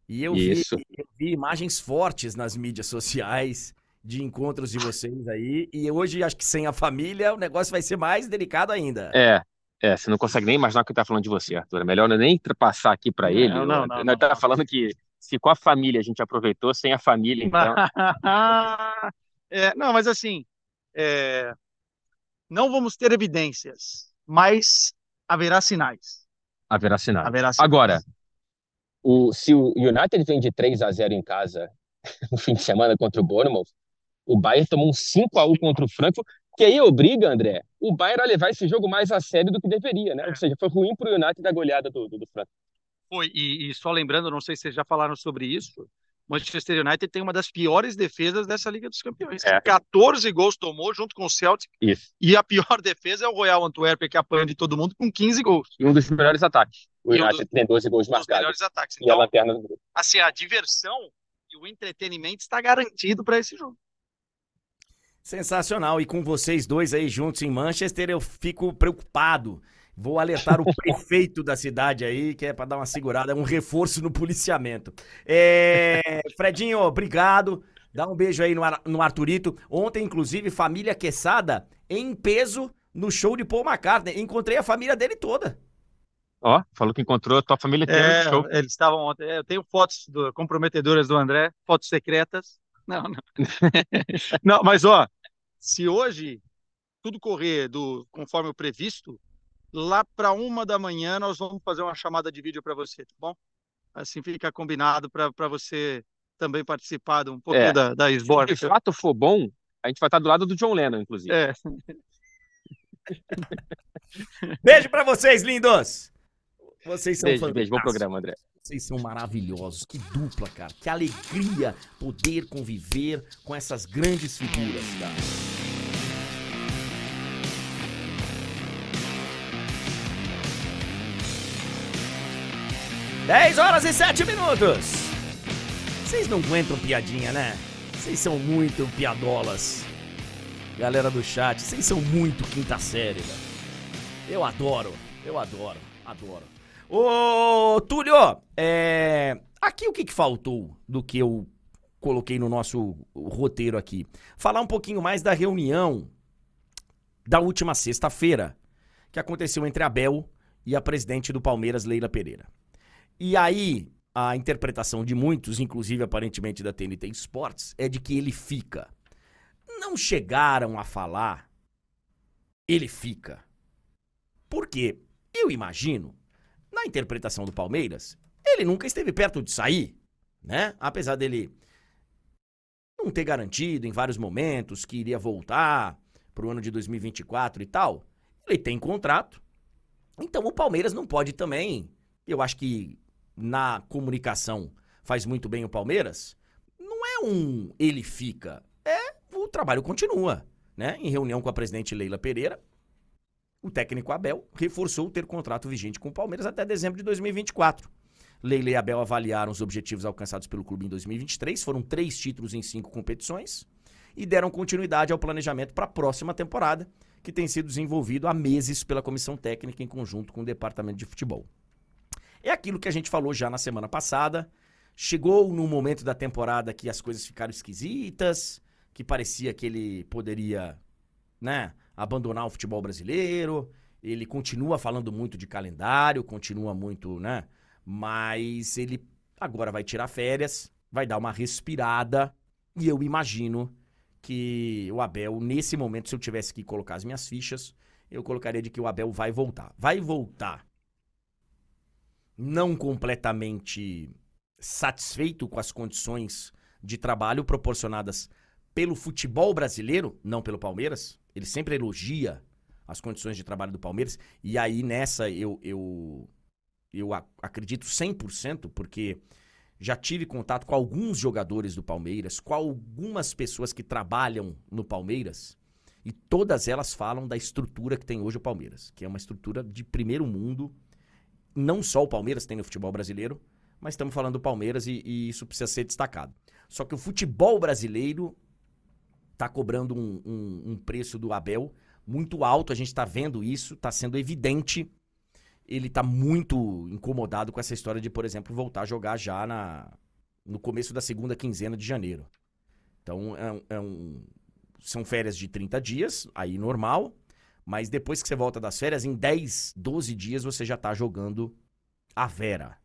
e eu vi, eu vi, imagens fortes nas mídias sociais de encontros de vocês aí. E hoje, acho que sem a família, o negócio vai ser mais delicado ainda. É, é, você não consegue nem imaginar o que ele tá falando de você, Arthur. É melhor nem passar aqui para ele. Não, não, não. Nós tá falando que se com a família a gente aproveitou, sem a família, então. é, não, mas assim, é, não vamos ter evidências, mas haverá sinais. Haverá sinais. Haverá sinais. Agora, o, se o United vem de 3 a 0 em casa no fim de semana contra o Bournemouth, o Bayern tomou um 5 a 1 contra o Frankfurt, que aí obriga, André, o Bayern a levar esse jogo mais a sério do que deveria, né? É. Ou seja, foi ruim para o United da goleada do, do, do Frankfurt. Foi, e, e, só lembrando, não sei se vocês já falaram sobre isso, Manchester United tem uma das piores defesas dessa Liga dos Campeões. É. 14 gols tomou junto com o Celtic. Isso. E a pior defesa é o Royal Antwerp, que apanha de todo mundo com 15 gols. E um dos melhores ataques. O United um tem 12 gols marcados. Os melhores ataques. Então, e a então, lanterna do grupo. Assim, a diversão e o entretenimento está garantido para esse jogo. Sensacional. E com vocês dois aí juntos em Manchester, eu fico preocupado Vou alertar o prefeito da cidade aí, que é para dar uma segurada, é um reforço no policiamento. É... Fredinho, obrigado. Dá um beijo aí no, Ar no Arturito. Ontem, inclusive, família Quesada em peso no show de Paul McCartney. Encontrei a família dele toda. Ó, falou que encontrou a tua família inteira é, no show. Eles estavam ontem. É, eu tenho fotos do, comprometedoras do André, fotos secretas. Não, não. não, mas ó, se hoje tudo correr do conforme o previsto, lá para uma da manhã nós vamos fazer uma chamada de vídeo para você, tá bom? Assim fica combinado para você também participar de um pouquinho é, da, da esborda. Se de fato for bom, a gente vai estar do lado do John Lennon, inclusive. É. beijo para vocês, lindos! Vocês são beijo, beijo, bom programa, André. Vocês são maravilhosos. Que dupla, cara. Que alegria poder conviver com essas grandes figuras, cara. 10 horas e 7 minutos. Vocês não aguentam piadinha, né? Vocês são muito piadolas. Galera do chat, vocês são muito quinta série, velho. Eu adoro, eu adoro, adoro. Ô, Túlio, é... aqui o que, que faltou do que eu coloquei no nosso roteiro aqui? Falar um pouquinho mais da reunião da última sexta-feira, que aconteceu entre a Bel e a presidente do Palmeiras, Leila Pereira. E aí, a interpretação de muitos, inclusive aparentemente da TNT Sports, é de que ele fica. Não chegaram a falar, ele fica. Porque eu imagino, na interpretação do Palmeiras, ele nunca esteve perto de sair, né? Apesar dele não ter garantido em vários momentos que iria voltar para o ano de 2024 e tal, ele tem contrato. Então o Palmeiras não pode também, eu acho que na comunicação faz muito bem o Palmeiras, não é um ele fica, é o trabalho continua, né? Em reunião com a presidente Leila Pereira, o técnico Abel reforçou ter contrato vigente com o Palmeiras até dezembro de 2024. Leila e Abel avaliaram os objetivos alcançados pelo clube em 2023, foram três títulos em cinco competições, e deram continuidade ao planejamento para a próxima temporada, que tem sido desenvolvido há meses pela comissão técnica em conjunto com o departamento de futebol. É aquilo que a gente falou já na semana passada. Chegou num momento da temporada que as coisas ficaram esquisitas, que parecia que ele poderia, né, abandonar o futebol brasileiro. Ele continua falando muito de calendário, continua muito, né? Mas ele agora vai tirar férias, vai dar uma respirada e eu imagino que o Abel, nesse momento, se eu tivesse que colocar as minhas fichas, eu colocaria de que o Abel vai voltar. Vai voltar não completamente satisfeito com as condições de trabalho proporcionadas pelo futebol brasileiro, não pelo Palmeiras. Ele sempre elogia as condições de trabalho do Palmeiras. E aí nessa eu, eu, eu acredito 100%, porque já tive contato com alguns jogadores do Palmeiras, com algumas pessoas que trabalham no Palmeiras. E todas elas falam da estrutura que tem hoje o Palmeiras, que é uma estrutura de primeiro mundo não só o Palmeiras tem no futebol brasileiro, mas estamos falando do Palmeiras e, e isso precisa ser destacado. Só que o futebol brasileiro tá cobrando um, um, um preço do Abel muito alto, a gente está vendo isso, está sendo evidente. Ele está muito incomodado com essa história de, por exemplo, voltar a jogar já na, no começo da segunda quinzena de janeiro. Então, é, é um, são férias de 30 dias, aí normal, mas depois que você volta das férias, em 10, 12 dias você já está jogando a Vera.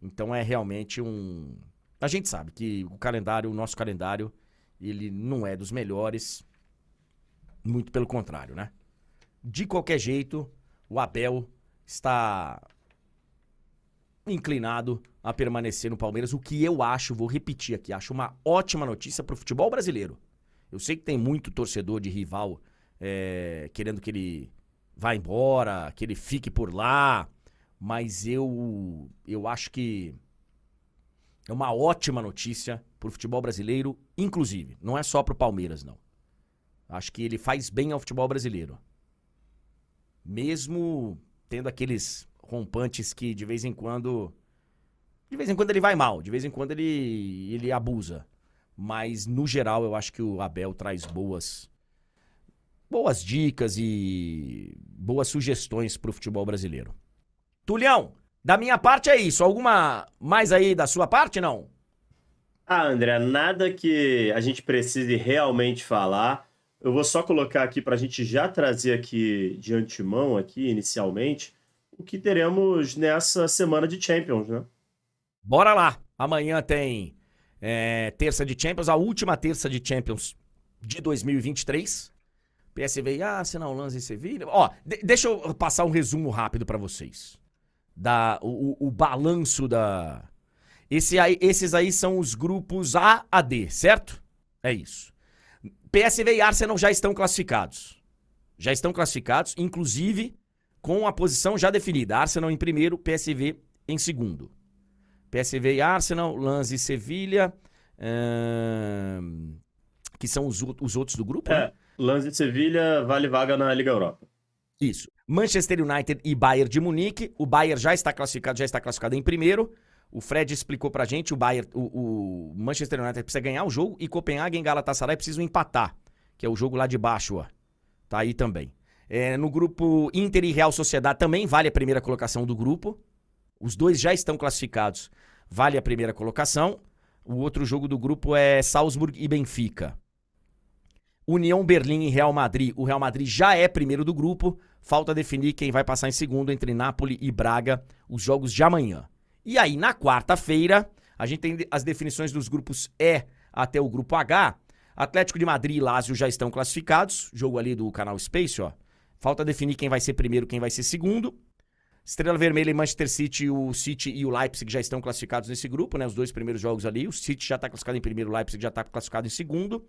Então é realmente um. A gente sabe que o calendário, o nosso calendário, ele não é dos melhores. Muito pelo contrário, né? De qualquer jeito, o Abel está inclinado a permanecer no Palmeiras, o que eu acho, vou repetir aqui, acho uma ótima notícia para o futebol brasileiro. Eu sei que tem muito torcedor de rival é, querendo que ele vá embora, que ele fique por lá, mas eu eu acho que é uma ótima notícia para o futebol brasileiro, inclusive. Não é só para o Palmeiras, não. Acho que ele faz bem ao futebol brasileiro. Mesmo tendo aqueles rompantes que de vez em quando. De vez em quando ele vai mal, de vez em quando ele, ele abusa. Mas, no geral, eu acho que o Abel traz boas boas dicas e boas sugestões para o futebol brasileiro. Tulhão, da minha parte é isso. Alguma mais aí da sua parte, não? Ah, André, nada que a gente precise realmente falar. Eu vou só colocar aqui para a gente já trazer aqui de antemão, aqui inicialmente, o que teremos nessa semana de Champions, né? Bora lá. Amanhã tem é, terça de Champions, a última terça de Champions de 2023. PSV e Arsenal, Lanz e Sevilha. Ó, deixa eu passar um resumo rápido para vocês. Da, o, o, o balanço da. Esse aí, esses aí são os grupos A a D, certo? É isso. PSV e Arsenal já estão classificados. Já estão classificados, inclusive com a posição já definida. Arsenal em primeiro, PSV em segundo. PSV e Arsenal, Lanz e Sevilha, hum, que são os, os, outros do grupo, é, né? Lanz e Sevilha vale vaga na Liga Europa. Isso. Manchester United e Bayern de Munique. O Bayern já está classificado, já está classificado em primeiro. O Fred explicou pra gente, o Bayern, o, o Manchester United precisa ganhar o jogo e Copenhague e Galatasaray precisam empatar, que é o jogo lá de baixo, ó. Tá aí também. É, no grupo Inter e Real Sociedade também vale a primeira colocação do grupo. Os dois já estão classificados, vale a primeira colocação. O outro jogo do grupo é Salzburg e Benfica. União Berlim e Real Madrid. O Real Madrid já é primeiro do grupo. Falta definir quem vai passar em segundo entre Nápoles e Braga, os jogos de amanhã. E aí, na quarta-feira, a gente tem as definições dos grupos E até o grupo H. Atlético de Madrid e Lazio já estão classificados. Jogo ali do canal Space, ó. Falta definir quem vai ser primeiro, quem vai ser segundo. Estrela Vermelha e Manchester City, o City e o Leipzig já estão classificados nesse grupo, né? Os dois primeiros jogos ali. O City já está classificado em primeiro, o Leipzig já está classificado em segundo.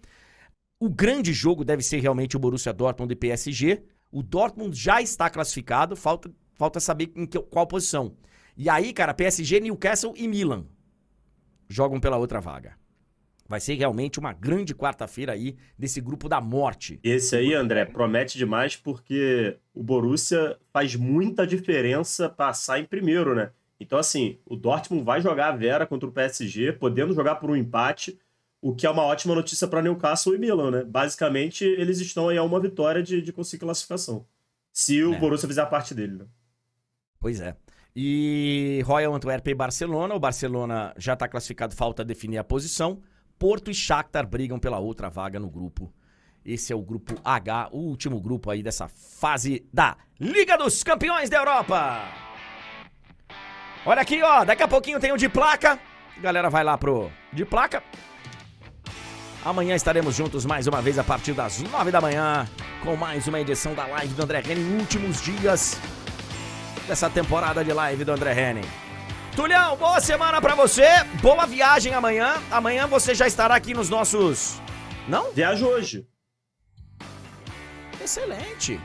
O grande jogo deve ser realmente o Borussia Dortmund e PSG. O Dortmund já está classificado, falta, falta saber em que, qual posição. E aí, cara, PSG, Newcastle e Milan jogam pela outra vaga. Vai ser realmente uma grande quarta-feira aí desse grupo da morte. Esse aí, André, promete demais porque o Borussia faz muita diferença passar em primeiro, né? Então, assim, o Dortmund vai jogar a Vera contra o PSG, podendo jogar por um empate, o que é uma ótima notícia para Newcastle e Milan, né? Basicamente, eles estão aí a uma vitória de, de conseguir classificação. Se o é. Borussia fizer a parte dele, né? Pois é. E Royal Antwerp e Barcelona. O Barcelona já está classificado, falta definir a posição. Porto e Shakhtar brigam pela outra vaga no grupo. Esse é o grupo H, o último grupo aí dessa fase da Liga dos Campeões da Europa. Olha aqui, ó, daqui a pouquinho tem o de placa. A galera vai lá pro de placa. Amanhã estaremos juntos mais uma vez a partir das nove da manhã com mais uma edição da live do André Henning, últimos dias dessa temporada de live do André Henning. Tulhão, boa semana para você. Boa viagem amanhã. Amanhã você já estará aqui nos nossos. Não? Viajo hoje. Excelente.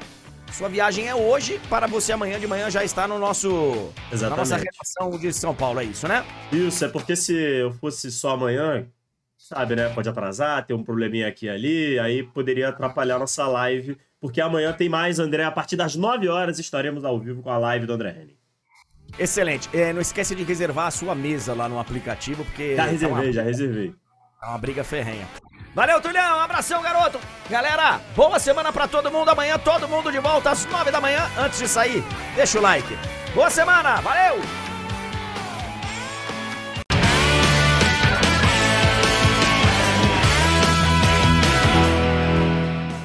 Sua viagem é hoje, para você amanhã de manhã já está no nosso. Exatamente. Na nossa redação de São Paulo, é isso, né? Isso, é porque se eu fosse só amanhã, sabe, né? Pode atrasar, ter um probleminha aqui e ali, aí poderia atrapalhar nossa live, porque amanhã tem mais, André. A partir das 9 horas estaremos ao vivo com a live do André Henning. Excelente. É, não esquece de reservar a sua mesa lá no aplicativo, porque. Já tá reservei, uma, já reservei. tá uma briga ferrenha. Valeu, Tulhão. Um abração, garoto. Galera, boa semana pra todo mundo. Amanhã todo mundo de volta às nove da manhã. Antes de sair, deixa o like. Boa semana. Valeu!